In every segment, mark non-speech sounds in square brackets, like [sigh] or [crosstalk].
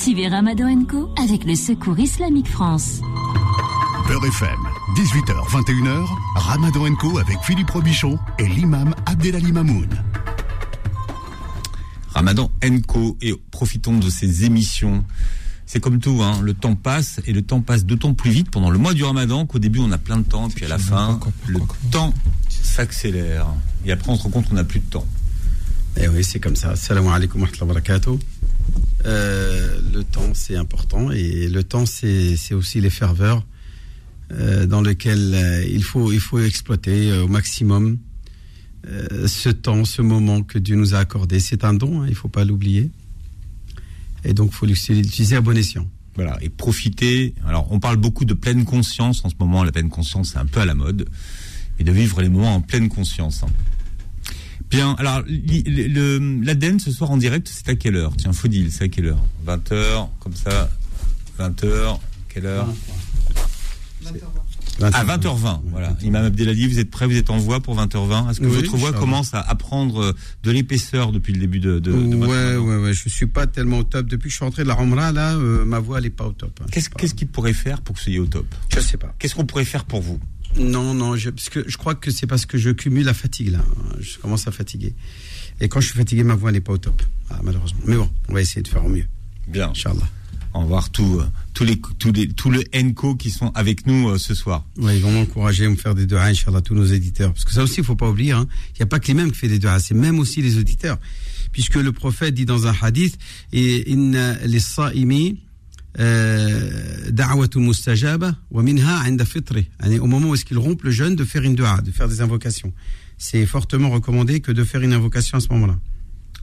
Suivez Ramadan Co avec le Secours Islamique France. Beurre FM, 18h, 21h, Ramadan Co avec Philippe Robichon et l'imam Abdelali Mamoun. Ramadan Co et profitons de ces émissions. C'est comme tout, hein, le temps passe et le temps passe d'autant plus vite pendant le mois du Ramadan qu'au début on a plein de temps puis à la fin le temps s'accélère et après on se rend compte qu'on n'a plus de temps. Eh oui, c'est comme ça. Salam alaikum wa barakatuh. Euh, le temps, c'est important. Et le temps, c'est aussi les ferveurs euh, dans lesquelles euh, il, faut, il faut exploiter au maximum ce temps, ce moment que Dieu nous a accordé. C'est un don, hein, il ne faut pas l'oublier. Et donc, il faut l'utiliser à bon escient. Voilà, et profiter. Alors, on parle beaucoup de pleine conscience en ce moment. La pleine conscience, c'est un peu à la mode. Et de vivre les moments en pleine conscience. Hein. Bien, alors l'ADN ce soir en direct, c'est à quelle heure? Tiens, Faudil, c'est à quelle heure? 20h, comme ça 20h, quelle heure? 20h20. À 20h20, voilà. Imam Abdelali, vous êtes prêt, vous êtes en voix pour 20h20 Est-ce que votre voix commence à, prendre euh, de l'épaisseur depuis le début de, de, de Ouais, ouais, ouais. Je suis pas tellement au top. Depuis que je suis rentré de la Ramra, là, euh, ma voix, elle est pas au top. Hein. Qu'est-ce qu'est-ce qu'il pourrait faire pour que vous soyez au top? Je sais pas. Qu'est-ce qu'on pourrait faire pour vous? Non, non, je, parce que je crois que c'est parce que je cumule la fatigue là. Je commence à fatiguer. Et quand je suis fatigué, ma voix n'est pas au top, ah, malheureusement. Mais bon, on va essayer de faire au mieux. Bien. Inch'Allah. On va voir tout, euh, tous les, tous les, tout le ENCO qui sont avec nous euh, ce soir. Oui, ils vont m'encourager à me faire des doigts, Inch'Allah, tous nos éditeurs. Parce que ça aussi, il faut pas oublier, hein. il n'y a pas que les mêmes qui font des doigts, c'est même aussi les auditeurs. Puisque le prophète dit dans un hadith, et les au moment où est-ce qu'il rompt le jeûne de faire une dua, de faire des invocations. C'est fortement recommandé que de faire une invocation à ce moment-là.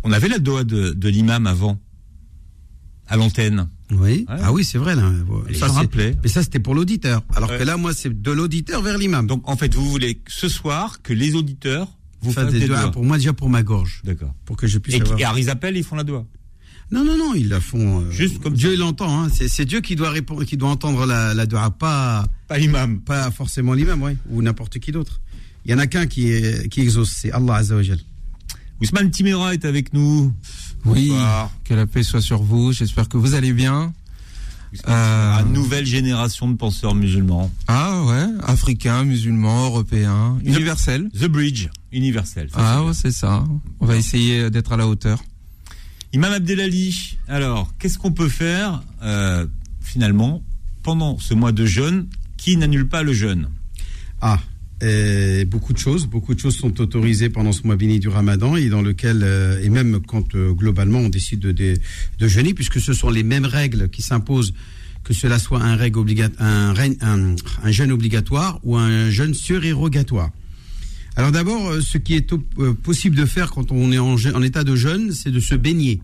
On avait la dua de, de l'imam avant, à l'antenne. Oui. Ah oui, c'est vrai là. Ça, Mais ça c'était pour l'auditeur. Alors que là, moi, c'est de l'auditeur vers l'imam. Donc en fait, vous voulez ce soir que les auditeurs vous fassent des, doigts. Pour moi, déjà pour ma gorge. D'accord. Pour que je puisse. Et, avoir... et à ils font la doigt. Non, non, non, ils la font. Euh, Juste comme Dieu l'entend. Hein. C'est Dieu qui doit répondre, qui doit entendre la, la dua, pas. Pas l'imam. Pas forcément l'imam, oui, ou n'importe qui d'autre. Il y en a qu'un qui, qui exauce, c'est Allah Azzawajal. Ousmane Timera est avec nous. Oui, que la paix soit sur vous. J'espère que vous allez bien. Euh... Une nouvelle génération de penseurs musulmans. Ah ouais, africains, musulmans, européens, universels. The Bridge, universel. Ah ouais, c'est ça. On va essayer d'être à la hauteur. Imam Abdelali, alors, qu'est-ce qu'on peut faire euh, finalement pendant ce mois de jeûne qui n'annule pas le jeûne? Ah, beaucoup de choses, beaucoup de choses sont autorisées pendant ce mois béni du Ramadan et dans lequel euh, et même quand euh, globalement on décide de, jeûner, puisque ce sont les mêmes règles qui s'imposent, que cela soit un jeûne obligatoire ou un jeûne surérogatoire. Alors d'abord, euh, ce qui est euh, possible de faire quand on est en, état de jeûne, c'est de se baigner.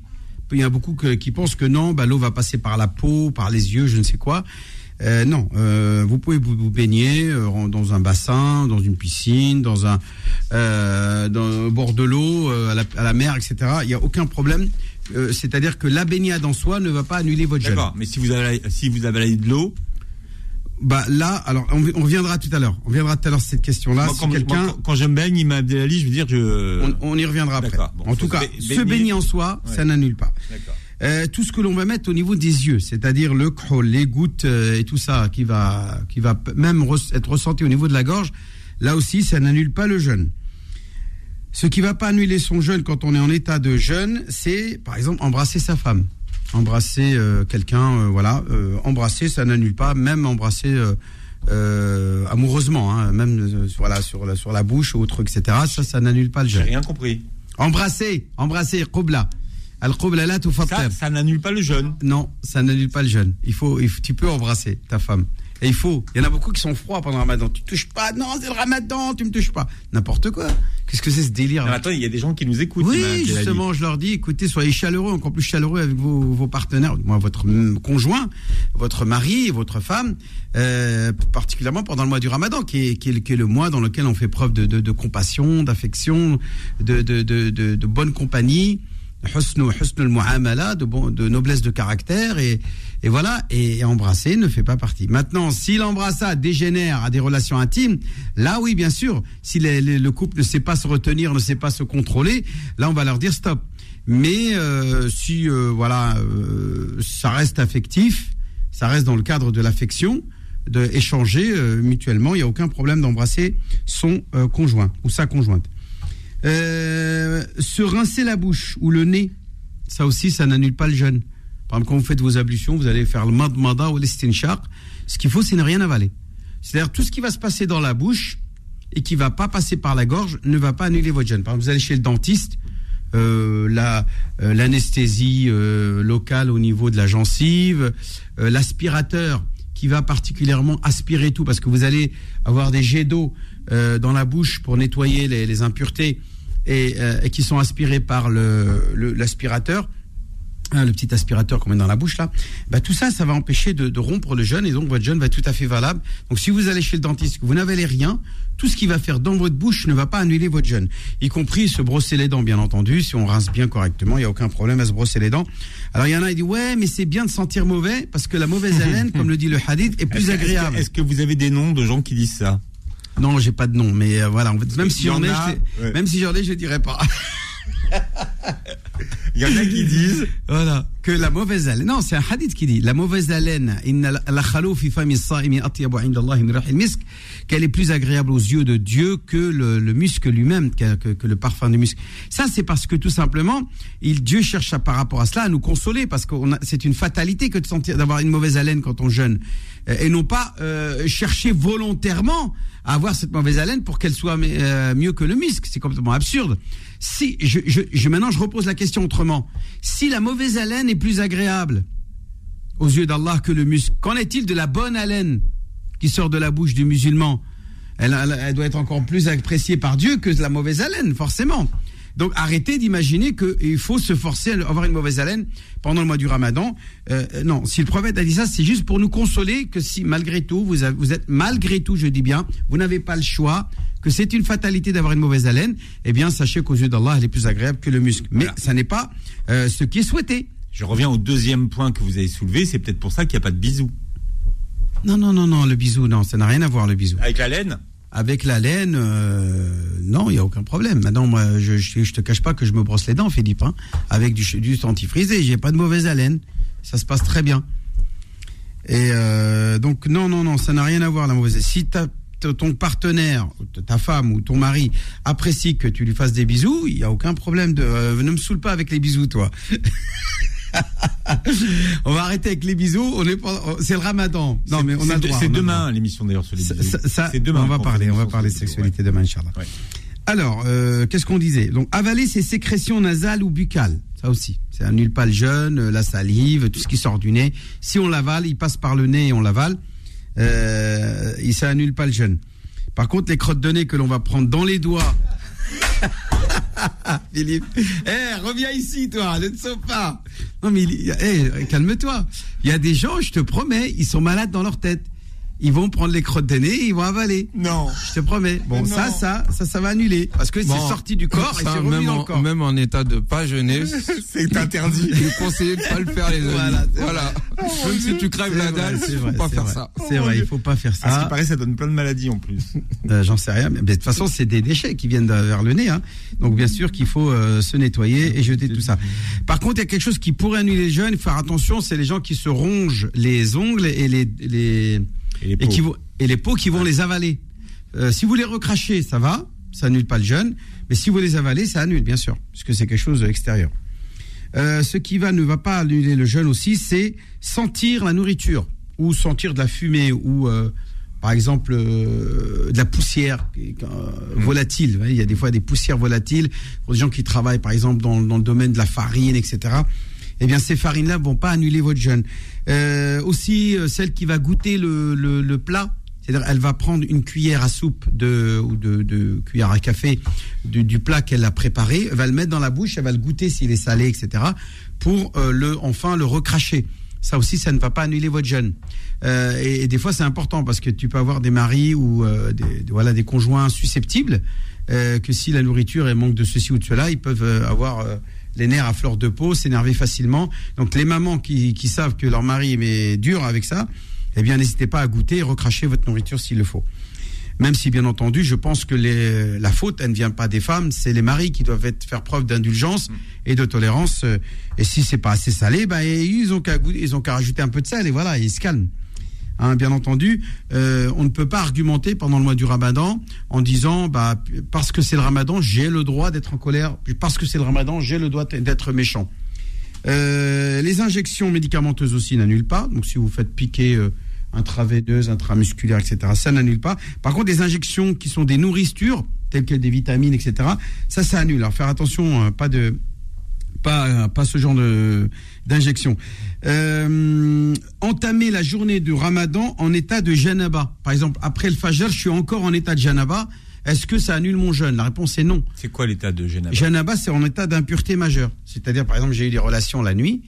Il y a beaucoup qui pensent que non, bah, l'eau va passer par la peau, par les yeux, je ne sais quoi. Euh, non, vous pouvez vous, baigner dans un bassin, dans une piscine, dans un dans, bord de l'eau, à la, mer, etc. Il n'y a aucun problème. C'est-à-dire que la baignade en soi ne va pas annuler votre jeûne. Mais si vous avez si vous avez de l'eau, bah là, alors on, on reviendra tout à l'heure. On reviendra tout à l'heure sur cette question-là. Si quelqu'un, quand je me baigne, il m'a Abdelali, je veux dire, je. On, y reviendra après. en tout cas, se baigner en soi, ça n'annule pas. Euh, tout ce que l'on va mettre au niveau des yeux, c'est-à-dire le krol, les gouttes euh, et tout ça, qui va, qui va même être ressenti au niveau de la gorge, là aussi, ça n'annule pas le jeûne. Ce qui va pas annuler son jeûne quand on est en état de jeûne, c'est par exemple embrasser sa femme embrasser euh, quelqu'un, euh, voilà, euh, embrasser, ça n'annule pas, même embrasser amoureusement, hein, même voilà sur la sur la bouche ou autre, etc. Ça, ça n'annule pas le jeûne. J'ai rien compris. Embrasser, embrasser, qobla. Al là, tout Ça, ça n'annule pas le jeûne. Non, ça n'annule pas le jeûne. Il faut, il faut, tu peux embrasser ta femme. Et il faut. Il y en a beaucoup qui sont froids pendant le ramadan. Tu touches pas. Non, c'est le ramadan, tu me touches pas. N'importe quoi. Qu'est-ce que c'est ce délire Attends, il y a des gens qui nous écoutent. Oui, justement, je leur dis, écoutez, soyez chaleureux, encore plus chaleureux avec vos, vos partenaires, moi, votre conjoint, votre mari, votre femme, euh, particulièrement pendant le mois du ramadan, qui est, qui, est, le mois dans lequel on fait preuve de, de, de compassion, d'affection, de bonne compagnie de, de noblesse de caractère et, et voilà et, embrasser ne fait pas partie. Maintenant, si l'embrassade dégénère à des relations intimes, là oui bien sûr, si le couple ne sait pas se retenir, ne sait pas se contrôler, là on va leur dire stop. Mais euh, si euh, voilà, euh, ça reste affectif, ça reste dans le cadre de l'affection, de échanger euh, mutuellement. Il n'y a aucun problème d'embrasser son euh, conjoint ou sa conjointe. Euh, se rincer la bouche ou le nez, ça aussi, ça n'annule pas le jeûne. Par exemple, quand vous faites vos ablutions, vous allez faire le madmada ou l'estinshaq. Ce qu'il faut, c'est ne rien avaler. C'est-à-dire tout ce qui va se passer dans la bouche et qui va pas passer par la gorge ne va pas annuler votre jeûne. Par exemple, vous allez chez le dentiste, euh, la euh, l'anesthésie locale au niveau de la gencive, l'aspirateur qui va particulièrement aspirer tout parce que vous allez avoir des jets d'eau dans la bouche pour nettoyer les impuretés et, euh, et qui sont aspirés par le le- l'aspirateur. hein, le petit aspirateur qu'on met dans la bouche là, bah, tout ça, ça va empêcher de, de rompre le jeûne et donc votre jeûne va être tout à fait valable. Donc si vous allez chez le dentiste, que vous n'avalez rien, tout ce qui va faire dans votre bouche ne va pas annuler votre jeûne, y compris se brosser les dents, bien entendu. Si on rince bien correctement, il n'y a aucun problème à se brosser les dents. Alors il y en a qui disent ouais, mais c'est bien de sentir mauvais parce que la mauvaise haleine, [laughs] comme le dit le hadith, est plus agréable. Est-ce que vous avez des noms de gens qui disent ça? Non, j'ai pas de nom, mais euh, voilà, en fait, même si j'en en ai, a, je ouais. même si j'en ai, je dirais pas. [laughs] Il y en a qui disent Voilà. Que la mauvaise haleine. Non, c'est un hadith qui dit la mauvaise haleine, qu'elle est plus agréable aux yeux de Dieu que le, le musc lui-même, que, que- le parfum du musc. Ça, c'est parce que tout simplement, il, Dieu cherche par rapport à cela à nous consoler, parce que c'est une fatalité que de sentir d'avoir une mauvaise haleine quand on jeûne, Euh, et non pas euh, chercher volontairement à avoir cette mauvaise haleine pour qu'elle soit euh, mieux que le musc. C'est complètement absurde. Si je, je- maintenant je repose la question autrement, si la mauvaise haleine est plus agréable aux yeux d'Allah que le musc, qu'en est-il de la bonne haleine qui sort de la bouche du musulman? Elle, elle- elle doit être encore plus appréciée par Dieu que la mauvaise haleine, forcément. Donc arrêtez d'imaginer qu'il faut se forcer à avoir une mauvaise haleine pendant le mois du Ramadan. Euh, euh, non, si le prophète a dit ça, c'est juste pour nous consoler que si malgré tout vous, avez- vous êtes malgré tout, je dis bien, vous n'avez pas le choix, que c'est une fatalité d'avoir une mauvaise haleine. Eh bien, sachez qu'aux yeux d'Allah, elle est plus agréable que le muscle. Mais Voilà. ça n'est pas euh, ce qui est souhaité. Je reviens au deuxième point que vous avez soulevé, c'est peut-être pour ça qu'il n'y a pas de bisous. Non, non, non, non, le bisou, non, ça n'a rien à voir le bisou. Avec la laine? Avec la laine, euh, non, il n'y a aucun problème. Maintenant, moi, je, je te cache pas que je me brosse les dents, Philippe, hein, avec du, du dentifrice et j'ai pas de mauvaise haleine. Ça se passe très bien. Et euh, donc, non, non, non, ça n'a rien à voir la mauvaise. Si ta- t- ton partenaire, ta femme ou ton mari apprécie que tu lui fasses des bisous, il n'y a aucun problème. De, euh, ne me saoule pas avec les bisous, toi. [laughs] [laughs] on va arrêter avec les bisous. On est pas- c'est le Ramadan. Non, mais on a droit. C'est demain l'émission d'ailleurs C'est demain. on va parler, on va parler de sexualité demain, Inch'Allah. Ouais. Alors, euh, qu'est-ce qu'on disait? Donc, avaler ses sécrétions nasales ou buccales, ça aussi, ça annule pas le jeûne, euh, la salive, tout ce qui sort du nez. Si on l'avale, il passe par le nez et on l'avale, euh, ça annule pas le jeûne. Par contre, les crottes de nez que l'on va prendre dans les doigts. [laughs] Philippe, eh, reviens ici, toi, ne te sauve pas. Non, mais il- eh, calme-toi. Il y a des gens, je te promets, ils sont malades dans leur tête. Ils vont prendre les crottes de nez, ils vont avaler. Non. Je te promets. Bon, ça, ça, ça, ça va annuler. Parce que Bon, c'est sorti du corps et ça, c'est même dans le corps. même en état de pas jeûner, [laughs] C'est interdit. il est conseillé de pas le faire les amis. Voilà, Voilà. c'est Même si tu crèves la dalle, il faut pas faire vrai. ça. C'est vrai, il faut pas faire À ce qui ça. paraît, ça donne plein de maladies en plus. [laughs] Euh, J'en sais rien. Mais de toute façon, c'est des déchets qui viennent vers le nez. Hein. Donc, bien sûr qu'il faut euh, se nettoyer et jeter tout ça. Par contre, il y a quelque chose qui pourrait annuler le jeûne. Il faut faire attention, c'est les gens qui se rongent les ongles et les, les, Et les et, qui vont, et les peaux qui vont les avaler. Euh, si vous les recrachez, ça va, ça annule pas le jeûne. Mais si vous les avalez, ça annule, bien sûr, puisque c'est quelque chose d'extérieur. Euh, ce qui va ne va pas annuler le jeûne aussi, c'est sentir la nourriture ou sentir de la fumée ou euh, par exemple euh, de la poussière euh, volatile. Il y a des fois des poussières volatiles pour des gens qui travaillent par exemple dans, dans le domaine de la farine, etc. Eh bien, ces farines-là vont pas annuler votre jeûne. Euh, aussi, euh, celle qui va goûter le, plat, c'est-à-dire elle va prendre une cuillère à soupe de, ou de, cuillère à café du, plat qu'elle a préparé, elle va le mettre dans la bouche, elle va le goûter s'il est salé, etc. Pour euh, le enfin le recracher. Ça aussi, ça ne va pas annuler votre jeûne. Et, des fois, c'est important parce que tu peux avoir des maris ou des, voilà des conjoints susceptibles que si la nourriture elle manque de ceci ou de cela, ils peuvent avoir les nerfs à fleur de peau, s'énerver facilement. Donc les mamans qui, qui savent que leur mari est dur avec ça, eh bien n'hésitez pas à goûter et recracher votre nourriture s'il le faut. Même si, bien entendu, je pense que les, la faute, elle ne vient pas des femmes, c'est les maris qui doivent être, faire preuve d'indulgence et de tolérance. euh, Et si c'est pas assez salé, bah, ils ont qu'à goût- ils ont qu'à rajouter un peu de sel et voilà, ils se calment. Hein, bien entendu, euh, on ne peut pas argumenter pendant le mois du Ramadan en disant bah parce que c'est le Ramadan, j'ai le droit d'être en colère, parce que c'est le Ramadan, j'ai le droit d'être méchant. Euh, les injections médicamenteuses aussi n'annulent pas. Donc si vous faites piquer euh, intraveineuse, intramusculaire, etc., ça n'annule pas. Par contre, des injections qui sont des nourritures, telles que des vitamines, etc., ça, ça annule. Alors faire attention, euh, pas de pas, pas ce genre de d'injection. Euh, entamer la journée du Ramadan en état de janaba. Par exemple, après le fajr, je suis encore en état de janaba. Est-ce que ça annule mon jeûne? La réponse est non. C'est quoi l'état de Genève Janaba, c'est en état d'impureté majeure. C'est-à-dire, par exemple, j'ai eu des relations la nuit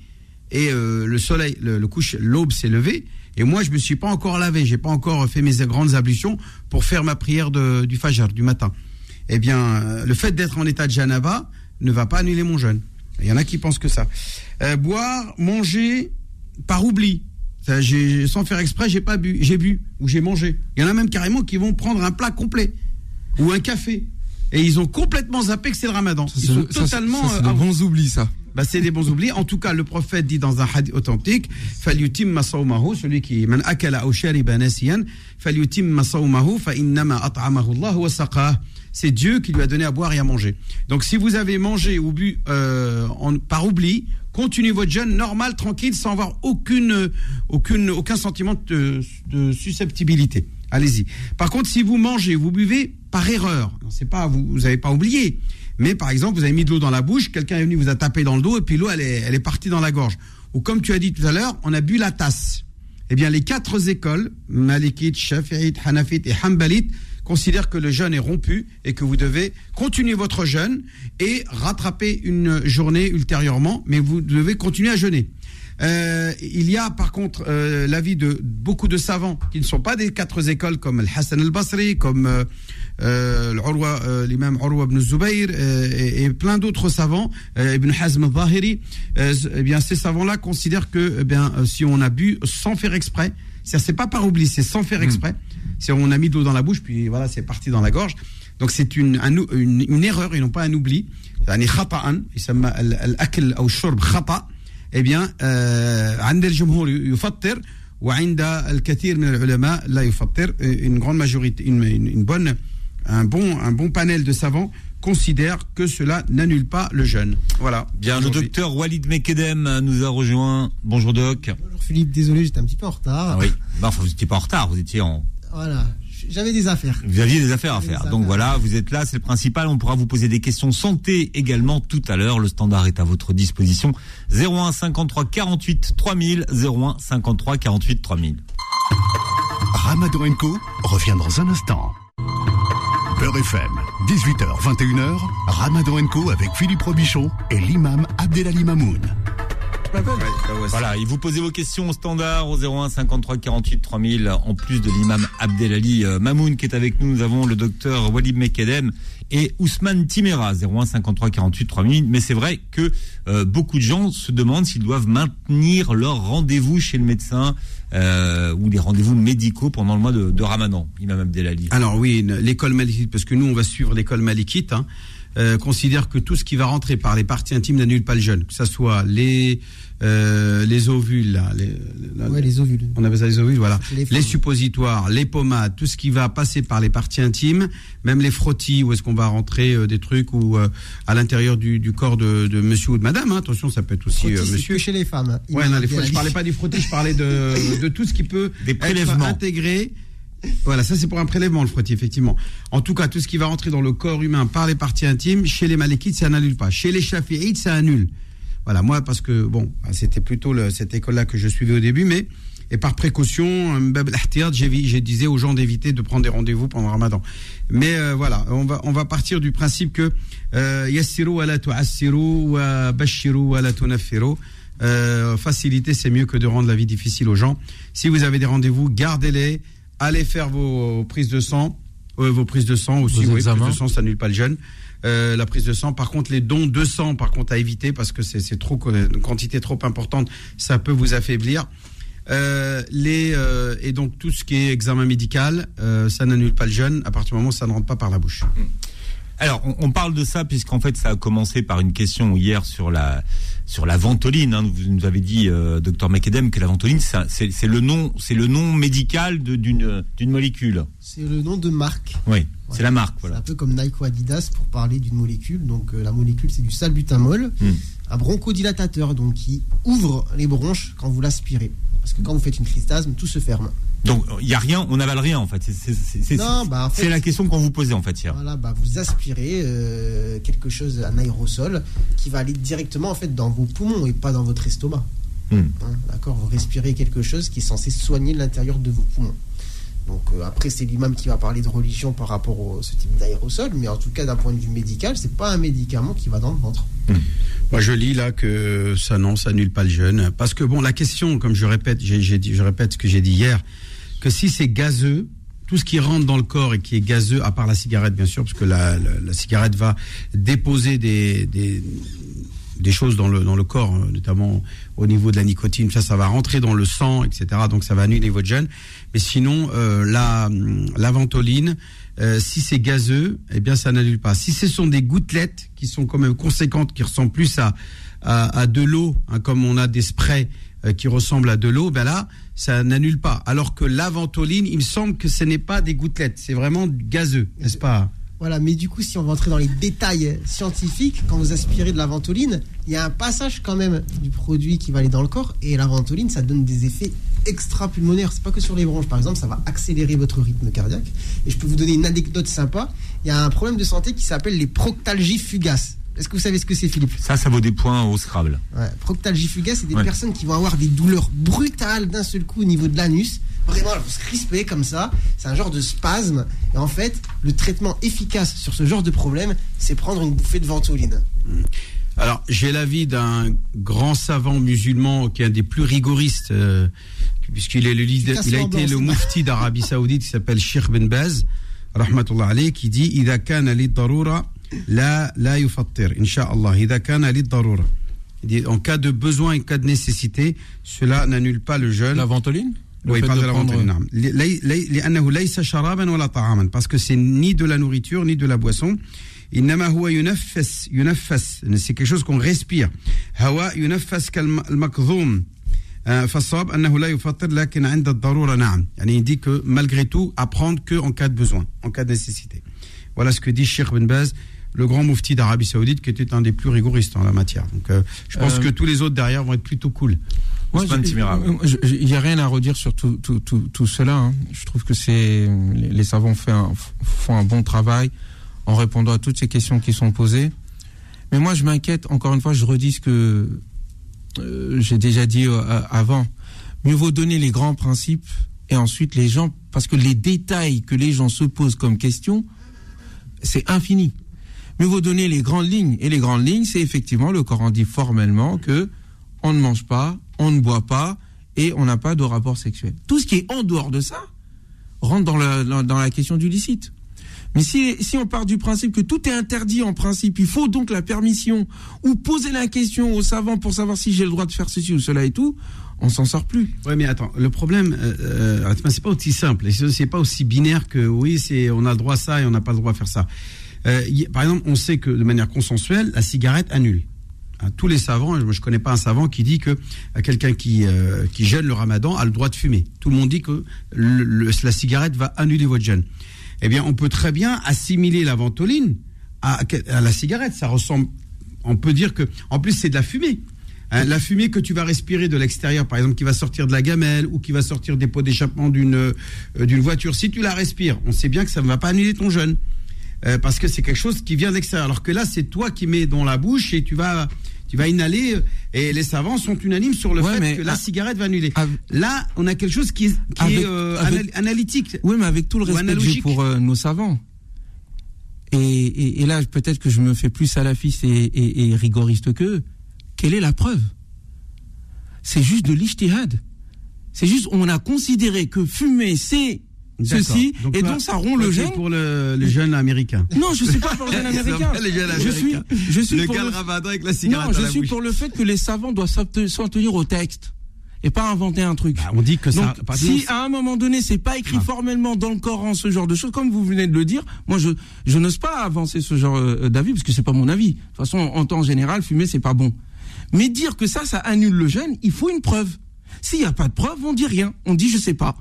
et euh, le soleil, le, le couche, l'aube s'est levée et moi, je me suis pas encore lavé, j'ai pas encore fait mes grandes ablutions pour faire ma prière de, du fajr du matin. Eh bien, le fait d'être en état de janaba ne va pas annuler mon jeûne. Il y en a qui pensent que ça. Euh, boire, manger par oubli. Sans faire exprès, j'ai pas bu, j'ai bu ou j'ai mangé. Il y en a même carrément qui vont prendre un plat complet ou un café. Et ils ont complètement zappé que c'est le ramadan. Totalement. c'est euh, des bons oublis, ça. Bah, c'est des bons oublis. En tout cas, le prophète dit dans un hadith authentique Falyutim masaumahu, celui man akala ou shariba ben falyutim masaumahu, Allah wa c'est Dieu qui lui a donné à boire et à manger. Donc si vous avez mangé ou bu euh, par oubli continuez votre jeûne normal, tranquille, sans avoir aucune, aucune, aucun sentiment de, susceptibilité. Allez-y. Par contre, si vous mangez, vous buvez par erreur, c'est pas vous, vous avez pas oublié. Mais par exemple, vous avez mis de l'eau dans la bouche, quelqu'un est venu vous a tapé dans le dos et puis l'eau elle est, elle est partie dans la gorge. Ou comme tu as dit tout à l'heure, on a bu la tasse. Eh bien, les quatre écoles, Malikite, Shafi'ite, Hanafite et Hanbalite, considèrent que le jeûne est rompu et que vous devez continuer votre jeûne et rattraper une journée ultérieurement, mais vous devez continuer à jeûner. Euh, il y a par contre euh, l'avis de beaucoup de savants qui ne sont pas des quatre écoles comme le Hassan al-Basri, comme euh, euh, l'imam Urwa ibn Zubayr et, plein d'autres savants, Ibn Hazm al-Zahiri, euh, eh bien ces savants-là considèrent que eh bien si on a bu sans faire exprès, c'est c'est pas par oubli, c'est sans faire exprès. C'est on a mis de l'eau dans la bouche puis voilà, c'est parti dans la gorge. Donc c'est une, un ou- une, une erreur et non pas un oubli. يعني خطأ يسمى ال- الأكل أو الشرب خطأ eh bien, euh, عند الجمهور يفطر وعند الكثير من العلماء لا يفطر une grande majorité une, une, une bonne un bon un bon panel de savants considère que cela n'annule pas le jeûne. Voilà. Bien, le docteur Walid Mekedem nous a rejoint. Bonjour doc. Bonjour Philippe, désolé, j'étais un petit peu en retard. Ah oui. Bah, enfin, vous n'étiez pas en retard, vous étiez en. Voilà, j'avais des affaires. Vous aviez des affaires à faire. affaires. Donc voilà, vous êtes là, c'est le principal. On pourra vous poser des questions santé également tout à l'heure. Le standard est à votre disposition. 01 53 48 3000. 01 53 48 3000. Ramadan Co revient dans un instant. Beurre FM, 18h, 21h, Ramadan Co avec Philippe Robichon et l'imam Abdelali Mamoun. Voilà, et vous posez vos questions au standard au 01 53 48 3000. En plus de l'imam Abdelali euh, Mamoun qui est avec nous, nous avons le docteur Walid Mekedem et Ousmane Timera 01 53 48 3000. Mais c'est vrai que euh, beaucoup de gens se demandent s'ils doivent maintenir leur rendez-vous chez le médecin euh, ou les rendez-vous médicaux pendant le mois de, de Ramadan, imam Abdelali. Alors oui, l'école malikite, parce que nous on va suivre l'école malikite, hein, euh, considère que tout ce qui va rentrer par les parties intimes n'annule pas le jeûne, que ce soit les euh, les ovules, là, les, Ouais, les ovules. on appelle ça les ovules, voilà, Les suppositoires, les pommades, tout ce qui va passer par les parties intimes, même les frottis, où est-ce qu'on va rentrer euh, des trucs ou euh, à l'intérieur du, du corps de, de monsieur ou de madame, hein, attention, ça peut être aussi Frottis, euh, monsieur. que chez les femmes. Il Ouais, non, les frottis, je parlais pas du frottis, je parlais de, [laughs] de tout ce qui peut Des être prélèvements. intégré. Voilà, ça c'est pour un prélèvement le frottis, effectivement. En tout cas, tout ce qui va rentrer dans le corps humain par les parties intimes, chez les malékites, ça n'annule pas. Chez les chafiites, ça annule. Voilà, moi, parce que, bon, c'était plutôt cette école-là que je suivais au début, mais, et par précaution, euh, j'ai disais aux gens d'éviter de prendre des rendez-vous pendant le ramadan. Mais euh, voilà, on va, on va partir du principe que euh, yassiru wa la tu'assiru wa bashiru wa la tunaffiru. Euh, faciliter, c'est mieux que de rendre la vie difficile aux gens. Si vous avez des rendez-vous, gardez-les. Allez faire vos prises de sang. Euh, vos prises de sang aussi, Vos oui, examens. prise de sang, ça annule pas le jeûne. Euh, la prise de sang, par contre, les dons de sang, par contre, à éviter parce que c'est c'est trop, une quantité trop importante, ça peut vous affaiblir. Euh, les, euh, et donc tout ce qui est examen médical, euh, ça n'annule pas le jeûne à partir du moment où ça ne rentre pas par la bouche. Alors, on, on parle de ça puisqu'en fait, ça a commencé par une question hier sur la sur la ventoline. hein. Vous nous avez dit, euh, docteur McEdem, que la ventoline, c'est le nom, c'est le nom médical d'une d'une molécule. C'est le nom de marque. Oui, c'est la marque, C'est voilà. un peu comme Nike ou Adidas pour parler d'une molécule. Donc euh, la molécule c'est du salbutamol, Hmm. un bronchodilatateur donc qui ouvre les bronches quand vous l'aspirez. Parce que quand vous faites une crise d'asthme, tout se ferme. Donc, il y a rien, on n'avale rien en fait. C'est- bah, en fait- c'est la question qu'on vous posait en fait hier. Voilà, bah, vous aspirez euh, quelque chose, un aérosol, qui va aller directement en fait dans vos poumons et pas dans votre estomac. Hmm. Hein, D'accord Vous respirez quelque chose qui est censé soigner l'intérieur de vos poumons. Donc euh, après, c'est l'imam qui va parler de religion par rapport à ce type d'aérosol, mais en tout cas, d'un point de vue médical, c'est pas un médicament qui va dans le ventre. Moi, je lis là que ça non, ça annule pas le jeûne. Parce que bon, la question, comme je répète, dit, je répète ce que j'ai dit hier, que si c'est gazeux, tout ce qui rentre dans le corps et qui est gazeux, à part la cigarette bien sûr, parce que la cigarette va déposer des, des, des choses dans le, dans le corps, hein, notamment au niveau de la nicotine, ça, ça va rentrer dans le sang, etc. Donc ça va annuler votre jeûne. Mais sinon, euh, la, la ventoline, euh, si c'est gazeux, eh bien ça n'annule pas. Si ce sont des gouttelettes qui sont quand même conséquentes, qui ressemblent plus à, à, à de l'eau, hein, comme on a des sprays euh, qui ressemblent à de l'eau, ben là, ça n'annule pas. Alors que la ventoline, il me semble que ce n'est pas des gouttelettes, c'est vraiment gazeux, n'est-ce pas? Voilà, mais du coup, si on va entrer dans les détails scientifiques, quand vous aspirez de la ventoline, il y a un passage quand même du produit qui va aller dans le corps, et la ventoline, ça donne des effets extra-pulmonaires. C'est pas que sur les bronches, par exemple, ça va accélérer votre rythme cardiaque. Et je peux vous donner une anecdote sympa. Il y a un problème de santé qui s'appelle les proctalgies fugaces. Est-ce que vous savez ce que c'est, Philippe? Ça, ça vaut des points au Scrabble. Ouais, proctalgie fugace, c'est des Ouais. personnes qui vont avoir des douleurs brutales d'un seul coup au niveau de l'anus vraiment il faut se crisper comme ça. C'est un genre de spasme. Et en fait, le traitement efficace sur ce genre de problème, c'est prendre une bouffée de ventoline. Hmm. Alors, j'ai l'avis d'un grand savant musulman qui est un des plus rigoristes, euh, puisqu'il est le leader, il a été le moufti d'Arabie [laughs] Saoudite qui s'appelle Sheikh Ben Baz, rahmatullah alayh, qui dit Ida kana li darura, En cas de besoin et cas de nécessité, cela n'annule pas le jeûne. La ventoline? Oui, fait pas de, la prendre... parce que c'est ni de la nourriture ni de la boisson. C'est quelque chose qu'on respire. Euh, il dit que malgré tout, apprendre que en cas de besoin, en cas de nécessité. Voilà ce que dit Sheikh Ben Baz, le grand mufti d'Arabie Saoudite, qui était un des plus rigoristes en la matière. Euh, je pense euh, que tous les autres derrière vont être plutôt cool. Il n'y a rien à redire sur tout, tout, tout, tout cela. hein. Je trouve que c'est les, les savants un- font un bon travail en répondant à toutes ces questions qui sont posées. Mais moi, je m'inquiète. Encore une fois, je redis ce que euh, j'ai déjà dit euh, avant. Mieux vaut donner les grands principes et ensuite les gens, parce que les détails que les gens se posent comme question, c'est infini. Mieux vaut donner les grandes lignes. Et les grandes lignes, c'est effectivement, le Coran dit formellement que on ne mange pas, on ne boit pas et on n'a pas de rapport sexuel. Tout ce qui est en dehors de ça rentre dans la, question du licite. Mais si, on part du principe que tout est interdit en principe, il faut donc la permission ou poser la question aux savants pour savoir si j'ai le droit de faire ceci ou cela et tout, on s'en sort plus. Oui, mais attends, le problème, euh, euh, c'est pas aussi simple. C'est pas aussi binaire que oui, c'est on a le droit à ça et on n'a pas le droit à faire ça. Euh, par exemple, on sait que de manière consensuelle, la cigarette annule. Hein, tous les savants, je, je connais pas un savant qui dit que euh, quelqu'un qui euh, qui jeûne le Ramadan a le droit de fumer. Tout le monde dit que la cigarette va annuler votre jeûne. Eh bien, on peut très bien assimiler la ventoline à, la cigarette. Ça ressemble. On peut dire que, en plus, c'est de la fumée. Hein, la fumée que tu vas respirer de l'extérieur, par exemple, qui va sortir de la gamelle ou qui va sortir des pots d'échappement d'une euh, voiture, si tu la respires, on sait bien que ça ne va pas annuler ton jeûne. Euh, parce que c'est quelque chose qui vient de l'extérieur. Alors que là, c'est toi qui mets dans la bouche et tu vas, tu vas inhaler. euh, Et les savants sont unanimes sur le Ouais, fait mais que la à- cigarette va annuler. à- Là, on a quelque chose qui est, qui Avec- est euh, avec- analytique. Oui, mais avec tout le respect que j'ai pour euh, nos savants. Et, et, et là, peut-être que je me fais plus salafiste et, et, et rigoriste qu'eux. Quelle est la preuve? C'est juste de l'ijtihad. C'est juste, on a considéré que fumer, c'est ceci, et donc ça rompt le jeûne. pour le, le jeune américain. Non, je suis pas pour le jeune américain. Je suis, je suis le pour le, avec la cigarette non, je suis bouche. pour le fait que les savants doivent s'en tenir au texte. et pas inventer un truc. Bah, on dit que ça. Donc, si à un moment donné, c'est pas écrit Ah. formellement dans le Coran ce genre de choses, comme vous venez de le dire, moi je je n'ose pas avancer ce genre euh, d'avis parce que c'est pas mon avis. De toute façon, en temps général, fumer c'est pas bon. Mais dire que ça, ça annule le jeûne, il faut une preuve. S'il n'y a pas de preuve, on dit rien. On dit je sais pas.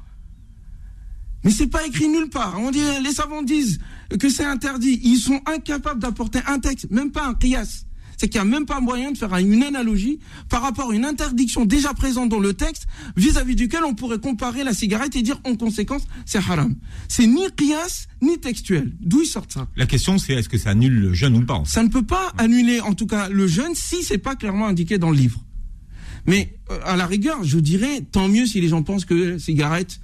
Mais c'est pas écrit nulle part. On dit, les savants disent que c'est interdit. Ils sont incapables d'apporter un texte, même pas un qiyas. C'est qu'il n'y a même pas moyen de faire une analogie par rapport à une interdiction déjà présente dans le texte vis-à-vis duquel on pourrait comparer la cigarette et dire en conséquence c'est haram. C'est ni qiyas ni textuel. D'où ils sortent ça? La question, c'est est-ce que ça annule le jeûne ou pas ça ne peut pas annuler, en tout cas, le jeûne si c'est pas clairement indiqué dans le livre. Mais euh, à la rigueur, je dirais tant mieux si les gens pensent que la cigarette,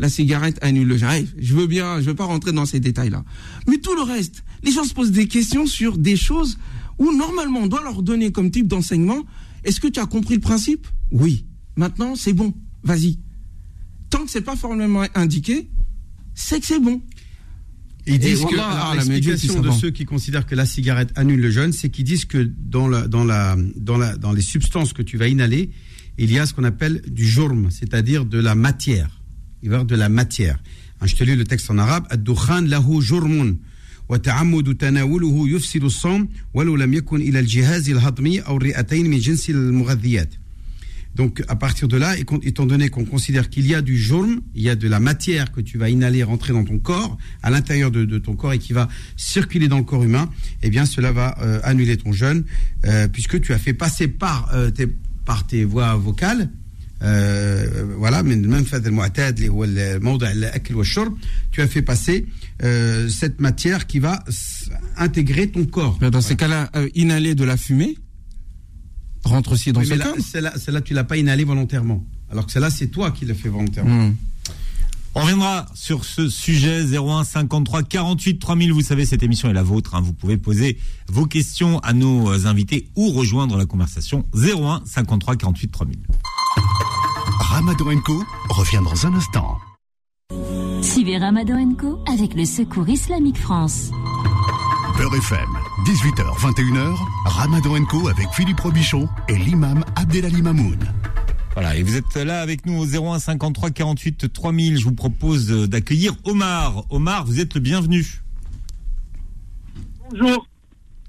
la cigarette annule le jeûne. Allez, Je veux bien, je veux pas rentrer dans ces détails-là. Mais tout le reste, les gens se posent des questions sur des choses où normalement on doit leur donner comme type d'enseignement. Est-ce que tu as compris le principe? Oui. Maintenant, c'est bon. Vas-y. Tant que c'est pas formellement indiqué, c'est que c'est bon. Ils disent que ah, l'explication de ceux qui considèrent que la cigarette annule le jeûne, c'est qu'ils disent que dans la, dans la, dans la, dans les substances que tu vas inhaler, il y a ce qu'on appelle du jourm, c'est-à-dire de la matière Il va y avoir de la matière. Hein, Je te lis le texte en arabe. الدخان له جرم وتعمد تناوله يفسد الصوم ولو لم يكن إلى الجهاز الهضمي أو الرئتين من جنس المغذيات. Donc, à partir de là, et con- étant donné qu'on considère qu'il y a du jaune, il y a de la matière que tu vas inhaler, rentrer dans ton corps, à l'intérieur de, de ton corps et qui va circuler dans le corps humain, eh bien, cela va euh, annuler ton jeûne, euh, puisque tu as fait passer par, euh, tes, par tes voies vocales, euh, voilà, من المنفذ المعتاد اللي هو الموضع الأكل والشرب, tu as fait passer euh, cette matière qui va s- intégrer ton corps. Mais Dans ces cas-là, euh, inhaler de la fumée rentre aussi dans Oui, ce mais là, cadre. celle-là, celle-là, tu l'as pas inhalé volontairement. Alors que celle-là, c'est toi qui l'as fait volontairement. Hmm. On reviendra sur ce sujet 01 53 48 3000. Vous savez, cette émission est la vôtre. hein. Vous pouvez poser vos questions à nos euh, invités ou rejoindre la conversation 01 53 48 3000. Ramadan Co revient dans un instant. Suivez Ramadan Co avec le Secours Islamique France. Beurre FM, 18h, 21h, Ramadan Co avec Philippe Robichon et l'imam Abdelali Mamoun. Voilà, et vous êtes là avec nous au 01 53 48 3000. Je vous propose euh, d'accueillir Omar. Omar, vous êtes le bienvenu. Bonjour,